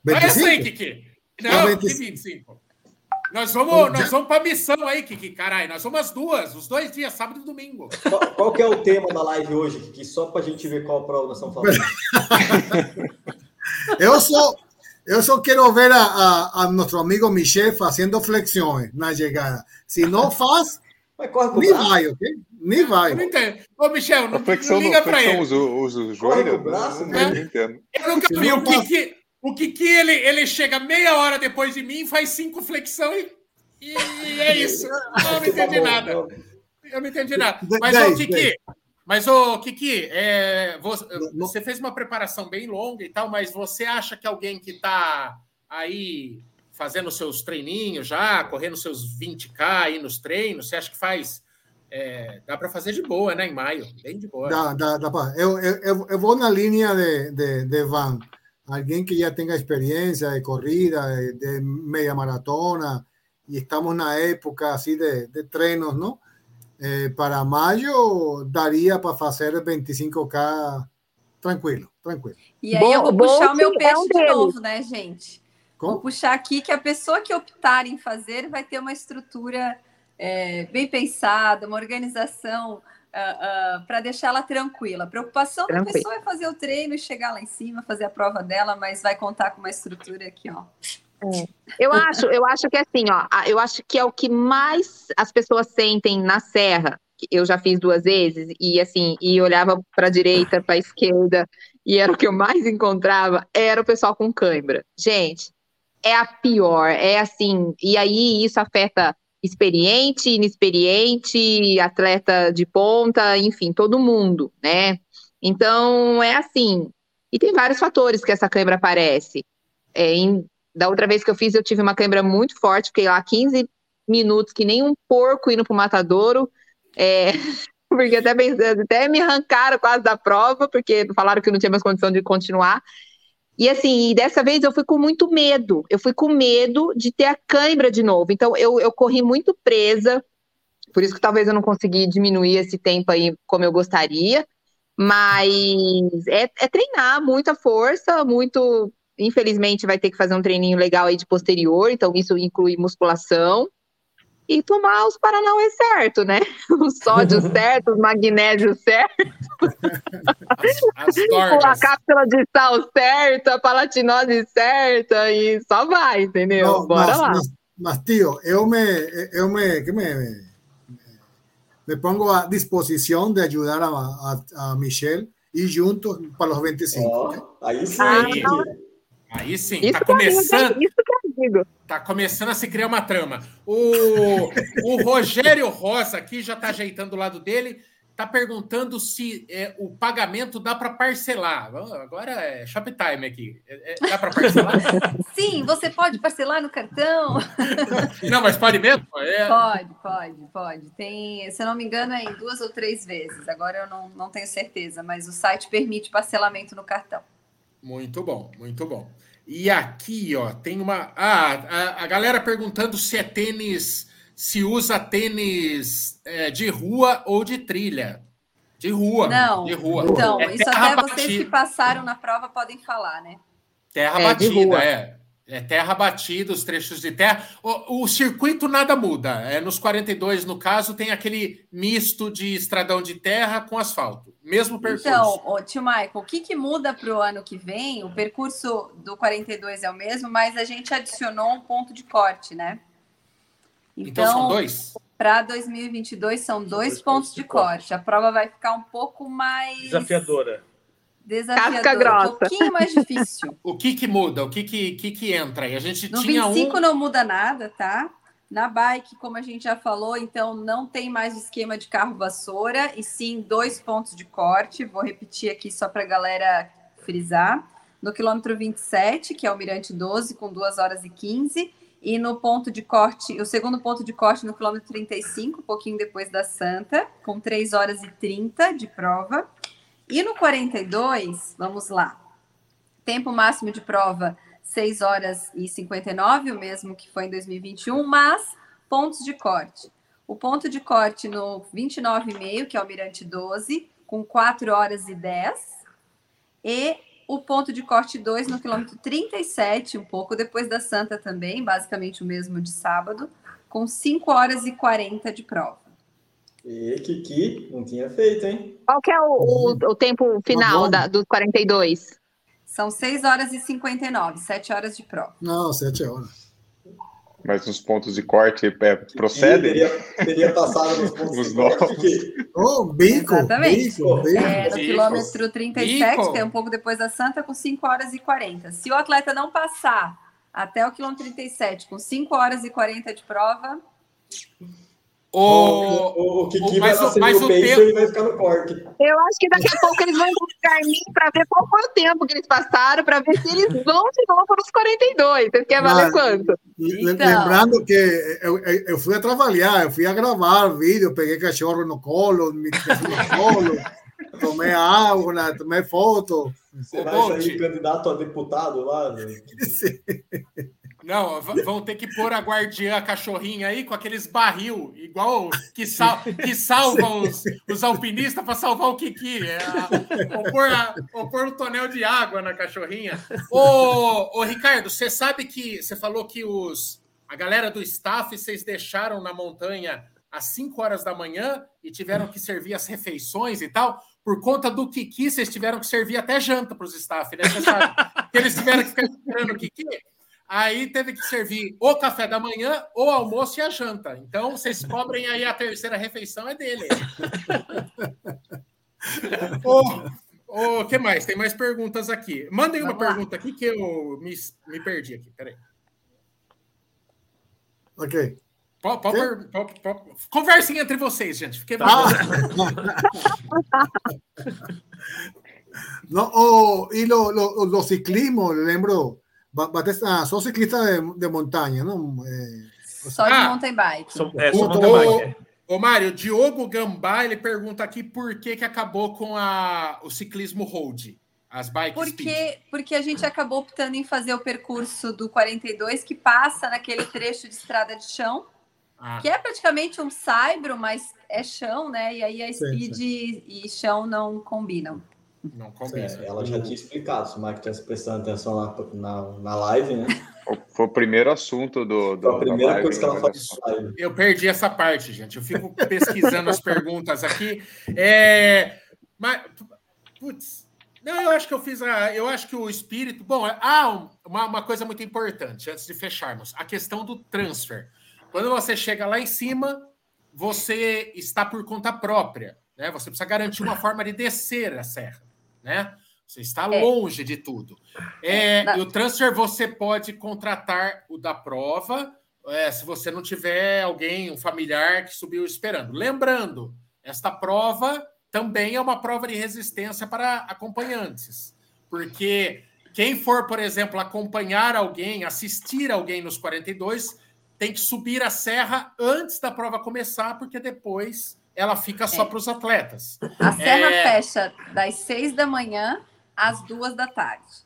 25? É essa aí, Kiki. Não, 25. 25. Nós vamos, nós vamos para missão aí, Kiki, caralho. Nós vamos as duas, os dois dias, sábado e domingo. Qual, qual que é o tema da live hoje, Kiki? Só para a gente ver qual prova nós estamos falando. eu só, eu só quero ver a, a, a nosso amigo Michel fazendo flexões na chegada. Se não faz, nem vai, ok? Nem vai. Eu não entendo. Ô, Michel, não, não liga para ele. Usa, usa o joelho? Braço, né? não, entendo. Eu nunca vi o Kiki. O Kiki, ele, ele chega meia hora depois de mim, faz cinco flexões e, e é isso. Eu não entendi nada. Eu não entendi nada. Mas, ô, Kiki, mas, ô, Kiki, é, você, você, fez uma preparação bem longa e tal, mas você acha que alguém que está aí fazendo seus treininhos já, correndo seus 20K aí nos treinos, você acha que faz. É, dá para fazer de boa, né? Em maio, bem de boa. Dá, dá, dá eu, eu, eu vou na linha de, de, de Van alguien que ya tenga experiencia de corrida, de, media maratona, y estamos una época así de, de trenos, ¿no? Eh, para mayo daria para fazer 25K tranquilo, tranquilo. E aí eu vou puxar o meu peixe de novo, né, gente? Como? Vou puxar aqui que a pessoa que optar em fazer vai ter uma estrutura é, bem pensada, uma organização uh, uh, para deixá-la tranquila. A preocupação Tranquilo. da pessoa é fazer o treino e chegar lá em cima, fazer a prova dela, mas vai contar com uma estrutura aqui, ó. É. Eu acho, eu acho que é assim, ó, eu acho que é o que mais as pessoas sentem na serra. Eu já fiz duas vezes e assim, e olhava para a direita, para a esquerda, e era o que eu mais encontrava, era o pessoal com cãibra. Gente, é a pior, é assim, e aí isso afeta experiente, inexperiente, atleta de ponta, enfim, todo mundo, né? Então, é assim. E tem vários fatores que essa câimbra aparece. É, em, da outra vez que eu fiz, eu tive uma câimbra muito forte, fiquei lá 15 minutos, que nem um porco indo pro matadouro. É, porque até, até me arrancaram quase da prova, porque falaram que não tinha mais condição de continuar. E assim, dessa vez eu fui com muito medo. Eu fui com medo de ter a cãibra de novo. Então eu, eu corri muito presa. Por isso que talvez eu não consegui diminuir esse tempo aí como eu gostaria. Mas é, é treinar muita força, muito. Infelizmente vai ter que fazer um treininho legal aí de posterior, então isso inclui musculação e tomar os paranauê certo, né? O sódio certo, o magnésio certo, as, as a cápsula de sal certa, a palatinose certa e só vai, entendeu? Não, Bora mas, lá. Mas, mas, tio, eu me, eu me, que me, me pongo à disposição de ajudar a, a, a Michelle e juntos para os 25. Oh, aí sim. Ah, aí sim, isso tá começando. isso que digo. Tá começando a se criar uma trama. O, o Rogério Rosa aqui já tá ajeitando o lado dele. Tá perguntando se é, o pagamento dá para parcelar. Agora é Shoptime aqui. É, é, dá para parcelar? Sim, você pode parcelar no cartão. Não, mas pode mesmo? É... Pode, pode, pode. Tem, se eu não me engano, é em duas ou três vezes. Agora eu não, não tenho certeza, mas o site permite parcelamento no cartão. Muito bom, muito bom. E aqui, ó, tem uma. Ah, a, a galera perguntando se é tênis, se usa tênis é, de rua ou de trilha. De rua. Não, de rua. Então, é isso até batida. vocês que passaram na prova podem falar, né? Terra é, batida, é. É terra batida, os trechos de terra. O, o, circuito nada muda. É, nos 42, no caso, tem aquele misto de estradão de terra com asfalto. Mesmo percurso. Então, ô, tio Michael, o que, que muda para o ano que vem? O percurso do 42 é o mesmo, mas a gente adicionou um ponto de corte, né? Então, então são dois? Para 2022 são dois, dois pontos, pontos de, de corte. corte. A prova vai ficar um pouco mais. Desafiadora desafiador, Casca grossa. um pouquinho mais difícil. o que que muda? O que que, que, que entra aí? A gente no tinha 25 um... não muda nada, tá? Na bike, como a gente já falou, então não tem mais esquema de carro vassoura, e sim dois pontos de corte. Vou repetir aqui só para a galera frisar. No quilômetro 27, que é o Mirante 12, com 2 horas e 15, e no ponto de corte, o segundo ponto de corte no quilômetro 35, um pouquinho depois da Santa, com 3 horas e 30 de prova. E no 42, vamos lá. Tempo máximo de prova 6 horas e 59, o mesmo que foi em 2021, mas pontos de corte. O ponto de corte no 29,5, que é o Mirante 12, com 4 horas e 10. E o ponto de corte 2 no quilômetro 37, um pouco depois da Santa também, basicamente o mesmo de sábado, com 5 horas e 40 de prova. E Kiki, não tinha feito, hein? Qual que é o, o, o tempo final da, dos 42? São 6 horas e 59, 7 horas de prova. Não, 7 horas. Mas os pontos de corte é, procedem? Teria, teria passado nos pontos os de corte. Oh, bico, Exatamente. Bico, bico. É, no quilômetro 37, bico. que é um pouco depois da Santa, com 5 horas e 40. Se o atleta não passar até o quilômetro 37 com 5 horas e 40 de prova, o, o, o Kiki vai o, mas o tempo... e vai ficar no corte. Eu acho que daqui a pouco eles vão buscar mim para ver qual foi o tempo que eles passaram, para ver se eles vão de novo para os 42. Vocês querem valer quanto? Então... Lembrando que eu, eu, fui a trabalhar, eu fui a gravar vídeo, peguei cachorro no colo, me no colo, tomei água, tomei foto. Você vai sair candidato a deputado lá? Né? Sim. Não, vão ter que pôr a guardiã, a cachorrinha aí, com aqueles barril, igual que, sal, que salvam os, os alpinistas para salvar o Kiki. É ou, pôr um tonel de água na cachorrinha. Ô, ô Ricardo, você sabe que você falou que os, a galera do staff vocês deixaram na montanha às 5 horas da manhã e tiveram que servir as refeições e tal. Por conta do Kiki, vocês tiveram que servir até janta para os staff, né? Você sabe eles tiveram que ficar esperando o Kiki. Aí teve que servir o café da manhã, o almoço e a janta. Então, vocês cobrem aí a terceira refeição, é dele. O oh, que mais? Tem mais perguntas aqui. Mandem uma Vamos pergunta lá. aqui que eu me, me perdi aqui. Peraí. Ok. Conversem entre vocês, gente. Fiquei tá. no, oh, y lo, lo, lembro Batista, sou ciclista de, de montanha, não? É, só de ah, mountain bike. Só, é, só mountain bike. É. Ô, Mário, Diogo Gambá, ele pergunta aqui por que, que acabou com a, o ciclismo road, as bikes porque, speed. Porque a gente acabou optando em fazer o percurso do 42, que passa naquele trecho de estrada de chão, ah. que é praticamente um saibro, mas é chão, né? E aí a speed sim, sim. e chão não combinam. Não combina. É, ela já tinha explicado, se o Marco estivesse prestando atenção na, na, na live, né? Foi o primeiro assunto do. do a primeira coisa que ela falou. Eu perdi essa parte, gente. Eu fico pesquisando as perguntas aqui. É, mas, putz, não, eu acho que eu fiz a. Eu acho que o espírito. Bom, ah, uma, uma coisa muito importante antes de fecharmos: a questão do transfer. Quando você chega lá em cima, você está por conta própria. Né? Você precisa garantir uma forma de descer a serra né? Você está é. longe de tudo. É, é o transfer você pode contratar o da prova, é, se você não tiver alguém, um familiar que subiu esperando. Lembrando, esta prova também é uma prova de resistência para acompanhantes, porque quem for, por exemplo, acompanhar alguém, assistir alguém nos 42, tem que subir a serra antes da prova começar, porque depois ela fica só é. para os atletas. A serra é... fecha das seis da manhã às duas da tarde.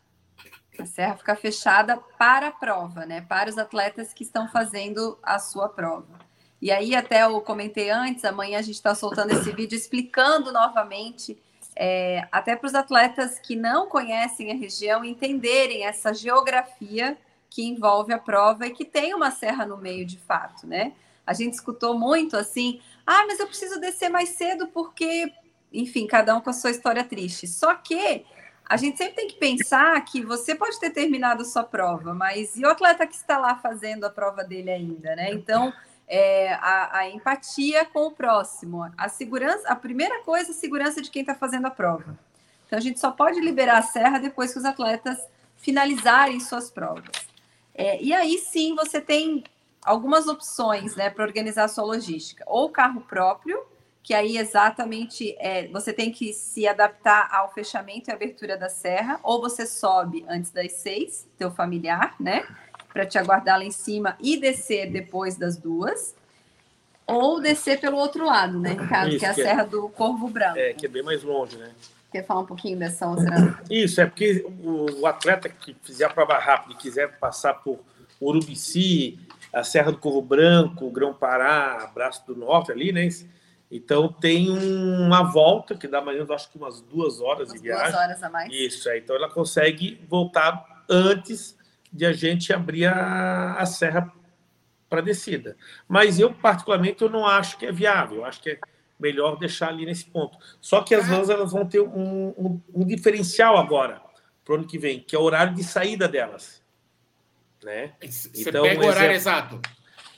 A serra fica fechada para a prova, né? Para os atletas que estão fazendo a sua prova. E aí, até eu comentei antes, amanhã a gente está soltando esse vídeo explicando novamente, é, até para os atletas que não conhecem a região entenderem essa geografia que envolve a prova e que tem uma serra no meio de fato, né? A gente escutou muito assim, ah, mas eu preciso descer mais cedo porque, enfim, cada um com a sua história triste. Só que a gente sempre tem que pensar que você pode ter terminado sua prova, mas e o atleta que está lá fazendo a prova dele ainda, né? Então, é, a, a, empatia com o próximo, a segurança, a primeira coisa, a segurança de quem está fazendo a prova. Então a gente só pode liberar a serra depois que os atletas finalizarem suas provas. É, e aí sim você tem algumas opções né, para organizar a sua logística. Ou carro próprio, que aí exatamente é, você tem que se adaptar ao fechamento e abertura da serra, ou você sobe antes das seis, teu familiar, né? Para te aguardar lá em cima e descer depois das duas. Ou descer pelo outro lado, né, Ricardo? Isso, que é a que é Serra é, do Corvo Branco. É, que é bem mais longe, né? Quer falar um pouquinho dessa outra? Isso, é porque o, o atleta que fizer a prova rápida e quiser passar por Urubici, a Serra do Corvo Branco, Grão-Pará, Braço do Norte ali, né? Então tem uma volta que dá mais ou menos, acho que umas duas horas umas de viagem. Duas horas a mais. Isso, é. Então ela consegue voltar antes de a gente abrir a, a serra para descida. Mas eu, particularmente, eu não acho que é viável. Eu acho que é melhor deixar ali nesse ponto. Só que as vans elas vão ter um, um, um diferencial agora para o ano que vem, que é o horário de saída delas. Né? Você então, pega o horário exato.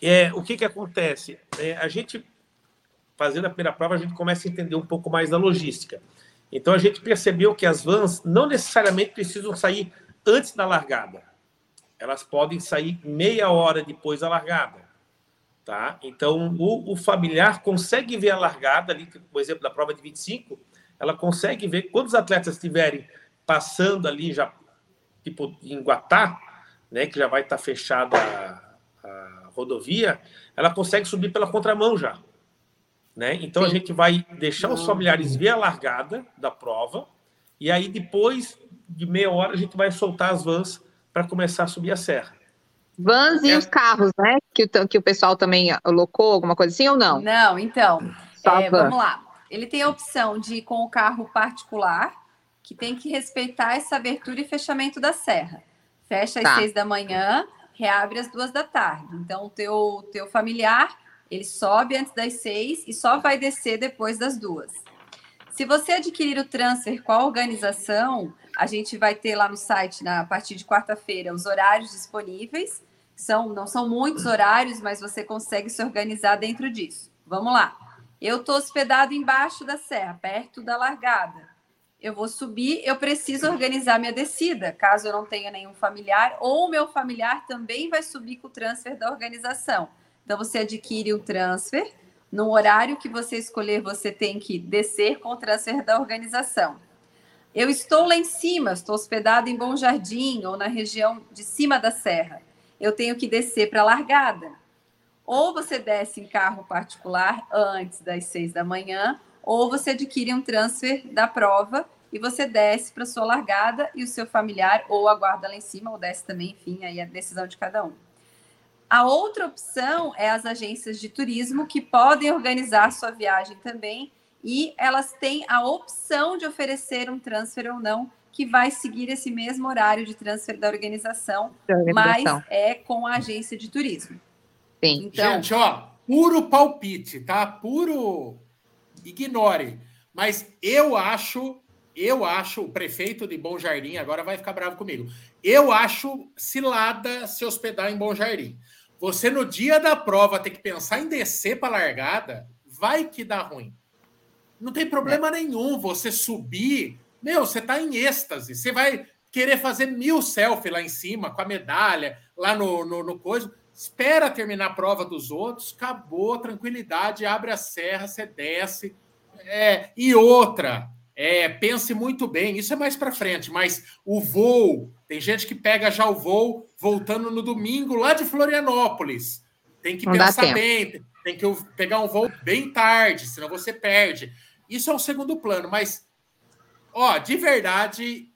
É, o que, que acontece? É, a gente, fazendo a primeira prova, a gente começa a entender um pouco mais da logística. Então, a gente percebeu que as vans não necessariamente precisam sair antes da largada. Elas podem sair meia hora depois da largada. Tá? Então, o, o, familiar consegue ver a largada ali, por exemplo, da prova de 25, ela consegue ver quando os atletas estiverem passando ali já, tipo, em Guatá, né, que já vai estar fechada a, a, rodovia, ela consegue subir pela contramão já. Né? Então, Sim. a gente vai deixar os familiares ver a largada da prova, e aí depois de meia hora a gente vai soltar as vans para começar a subir a serra. Vans e é. os carros, né? Que, que o pessoal também alocou, alguma coisa assim ou não? Não, então. É, vamos lá. Ele tem a opção de ir com o carro particular, que tem que respeitar essa abertura e fechamento da serra. Fecha às tá. seis da manhã, reabre às duas da tarde. Então, o teu, teu familiar, ele sobe antes das seis e só vai descer depois das duas. Se você adquirir o transfer com a organização, a gente vai ter lá no site, na, a partir de quarta-feira, os horários disponíveis são, não são muitos horários, mas você consegue se organizar dentro disso. Vamos lá. Eu estou hospedado embaixo da serra, perto da largada. Eu vou subir, eu preciso organizar minha descida, caso eu não tenha nenhum familiar, ou meu familiar também vai subir com o transfer da organização. Então, você adquire o transfer. No horário que você escolher, você tem que descer com o transfer da organização. Eu estou lá em cima, estou hospedado em Bom Jardim ou na região de cima da serra eu tenho que descer para a largada. Ou você desce em carro particular antes das seis da manhã, ou você adquire um transfer da prova e você desce para sua largada e o seu familiar ou aguarda lá em cima ou desce também, enfim, aí é a decisão de cada um. A outra opção é as agências de turismo que podem organizar sua viagem também e elas têm a opção de oferecer um transfer ou não que vai seguir esse mesmo horário de transfer da organização, mas é com a agência de turismo. Sim. Então, Gente, ó, puro palpite, tá? Puro ignore. Mas eu acho, eu acho, o prefeito de Bom Jardim agora vai ficar bravo comigo. Eu acho cilada se hospedar em Bom Jardim. Você no dia da prova ter que pensar em descer para largada, vai que dá ruim. Não tem problema é. nenhum você subir meu, você tá em êxtase. Você vai querer fazer mil selfies lá em cima, com a medalha, lá no, no, no coisa. Espera terminar a prova dos outros, acabou, tranquilidade, abre a serra, você desce. É, e outra, é, pense muito bem, isso é mais para frente, mas o voo, tem gente que pega já o voo voltando no domingo lá de Florianópolis. Tem que Não pensar bem, tem que pegar um voo bem tarde, senão você perde. Isso é o segundo plano, mas Ó, de verdade,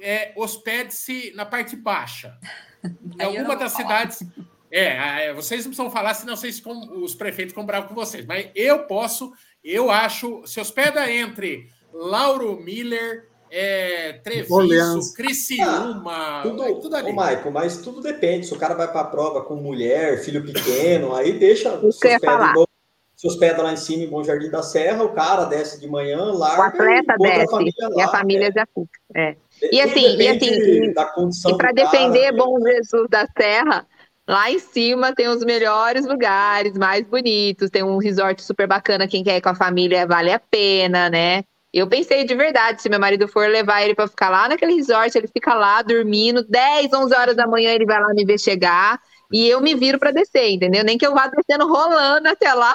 é, hospede-se na parte baixa. Em alguma das cidades. É, é, vocês não precisam falar, senão vocês, os prefeitos ficam bravos com vocês. Mas eu posso, eu acho. Se hospeda entre Lauro Miller, é, Treviso, Criciúma. Ah, tudo, tudo ali. Ô, Maico, mas tudo depende. Se o cara vai para a prova com mulher, filho pequeno, aí deixa. Falar se hospeda lá em cima em Bom Jardim da Serra, o cara desce de manhã, larga. O atleta desce a e a família já fica. É. E assim, e assim, e para defender cara, Bom Jesus da Serra, lá em cima tem os melhores lugares, mais bonitos, tem um resort super bacana, quem quer ir com a família vale a pena, né? Eu pensei de verdade, se meu marido for levar ele para ficar lá naquele resort, ele fica lá dormindo, 10, 11 horas da manhã ele vai lá me ver chegar e eu me viro para descer, entendeu? Nem que eu vá descendo rolando até lá.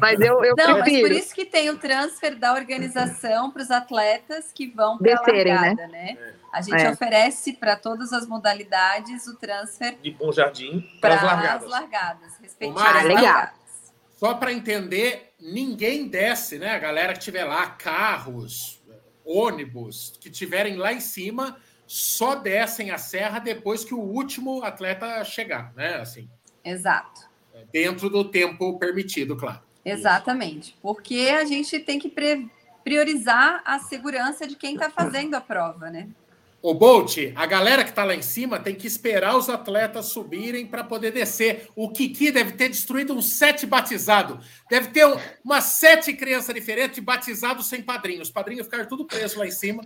Mas eu, eu Não, prefiro. mas por isso que tem o transfer da organização para os atletas que vão para a né? largada, né? né? A gente é. oferece para todas as modalidades o transfer de Bom Jardim para as largadas, largadas. Ah, legal. Só para entender, ninguém desce, né? A galera que tiver lá, carros, ônibus, que tiverem lá em cima, só descem a serra depois que o último atleta chegar, né? Assim. Exato. Dentro do tempo permitido, claro. Exatamente. Isso. Porque a gente tem que priorizar a segurança de quem está fazendo a prova, né? O Bolt, a galera que está lá em cima tem que esperar os atletas subirem para poder descer. O Kiki deve ter destruído um sete batizado. Deve ter um, umas sete crianças diferentes batizados sem padrinho. Os padrinhos ficaram tudo presos lá em cima.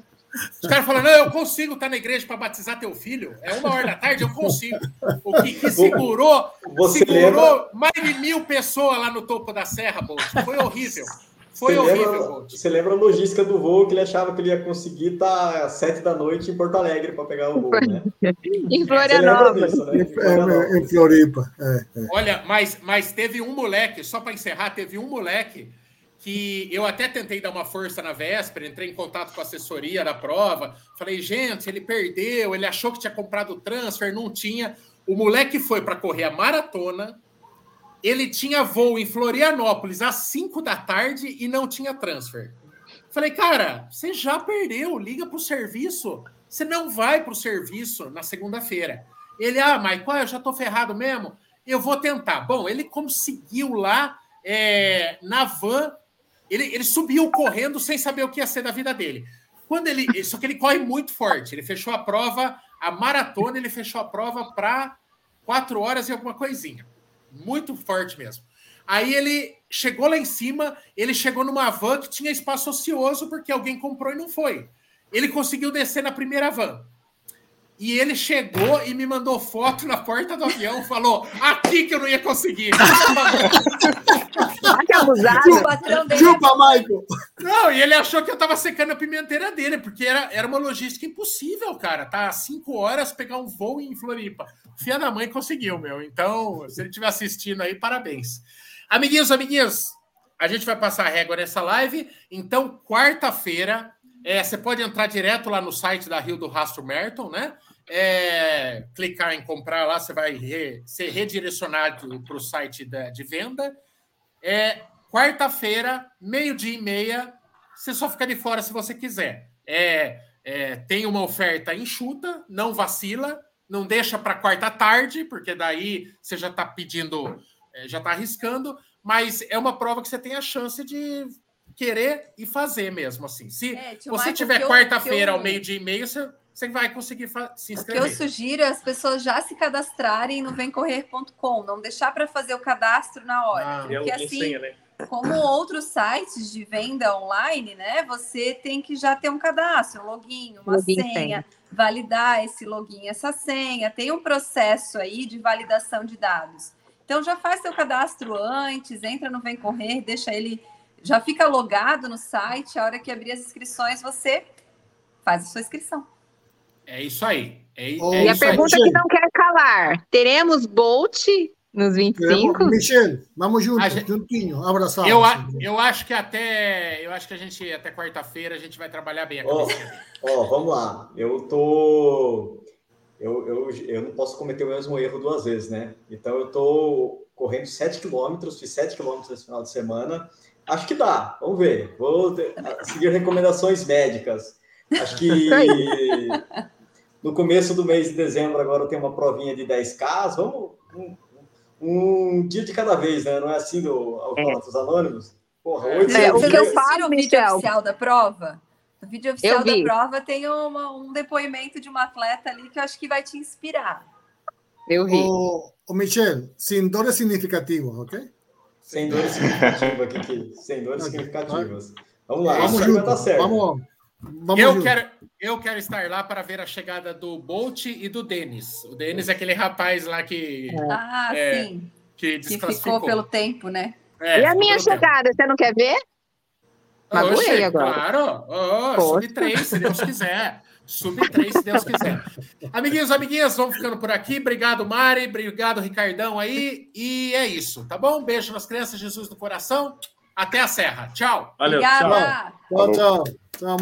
Os caras falam: não, eu consigo estar tá na igreja para batizar teu filho. É uma hora da tarde, eu consigo. O Kiki segurou, Você segurou lembra? mais de mil pessoas lá no topo da serra, Bolt. Foi horrível. Foi você horrível, lembra, Você lembra a logística do voo que ele achava que ele ia conseguir estar tá às sete da noite em Porto Alegre para pegar o voo, né? em Florianópolis. Né? Em, em Floripa. É, é. Olha, mas, mas teve um moleque, só para encerrar, teve um moleque que eu até tentei dar uma força na véspera, entrei em contato com a assessoria da prova, falei, gente, ele perdeu, ele achou que tinha comprado o transfer, não tinha. O moleque foi para correr a maratona, ele tinha voo em Florianópolis às 5 da tarde e não tinha transfer. Falei, cara, você já perdeu, liga para o serviço. Você não vai para o serviço na segunda-feira. Ele, ah, qual, eu já estou ferrado mesmo. Eu vou tentar. Bom, ele conseguiu lá é, na van, ele, ele subiu correndo sem saber o que ia ser da vida dele. Quando ele, só que ele corre muito forte. Ele fechou a prova, a maratona, ele fechou a prova para quatro horas e alguma coisinha. Muito forte mesmo. Aí ele chegou lá em cima, ele chegou numa van que tinha espaço ocioso porque alguém comprou e não foi. Ele conseguiu descer na primeira van. E ele chegou e me mandou foto na porta do avião, falou: aqui que eu não ia conseguir. que abusado. Chupa, Michael. Não, e ele achou que eu tava secando a pimenteira dele, porque era, era uma logística impossível, cara. Tá cinco horas pegar um voo em Floripa. Fia da mãe conseguiu, meu. Então, se ele estiver assistindo aí, parabéns. Amiguinhos, amiguinhos, a gente vai passar a régua nessa live. Então, quarta-feira, é, você pode entrar direto lá no site da Rio do Rastro Merton, né? é, clicar em comprar lá, você vai re, ser redirecionado para o site da, de venda. É, Quarta-feira, meio-dia e meia, você só fica de fora se você quiser. É, é tem uma oferta enxuta, não vacila, não deixa para quarta tarde, porque daí você já está pedindo, é, já está arriscando, mas é uma prova que você tem a chance de querer e fazer mesmo assim. Se é, você tiver quarta-feira eu... ao meio-dia e meio, você você vai conseguir se inscrever. O que eu sugiro é as pessoas já se cadastrarem no vemcorrer.com, não deixar para fazer o cadastro na hora. Ah, porque assim, senha, né? como outros sites de venda online, né? Você tem que já ter um cadastro, um login, uma login senha, senha, validar esse login, essa senha. Tem um processo aí de validação de dados. Então já faz seu cadastro antes, entra no Vem Correr, deixa ele já fica logado no site. A hora que abrir as inscrições, você faz a sua inscrição. É isso aí. É, oh, é e a pergunta aí. que não quer calar: teremos Bolt nos 25? Michel, vamos juntos, gente, juntinho, abraçado. Eu, eu acho que até eu acho que a gente até quarta-feira a gente vai trabalhar bem a Ó, oh, oh, vamos lá. Eu tô eu, eu, eu não posso cometer o mesmo erro duas vezes, né? Então eu tô correndo 7 quilômetros, fiz 7 quilômetros esse final de semana. Acho que dá, vamos ver. Vou seguir recomendações médicas. Acho que no começo do mês de dezembro, agora tem uma provinha de 10K. Vamos um, um dia de cada vez, né? Não é assim do Alcoólatras é. Anônimos? Porra, é. oito é, O que eu faço, o vídeo oficial da prova? No vídeo oficial da prova tem uma, um depoimento de uma atleta ali que eu acho que vai te inspirar. Eu vi. O, o Michel, sem dores significativas, ok? Sem dores significativas, Kiki. Sem dores significativas. Vamos lá, vamos junto. Tá certo. Vamos, Vamos eu, quero, eu quero estar lá para ver a chegada do Bolt e do Denis. O Denis é aquele rapaz lá que. Ah, é, sim. Que, que ficou pelo tempo, né? É, e a minha chegada, tempo. você não quer ver? Magoei agora. Claro, oh, sub 3, se Deus quiser. Sub 3, se Deus quiser. Amiguinhos, amiguinhas, vamos ficando por aqui. Obrigado, Mari. Obrigado, Ricardão aí. E é isso, tá bom? Beijo nas crianças, Jesus do coração. Até a serra. Tchau. Valeu, Obrigada. tchau. Tchau, tchau.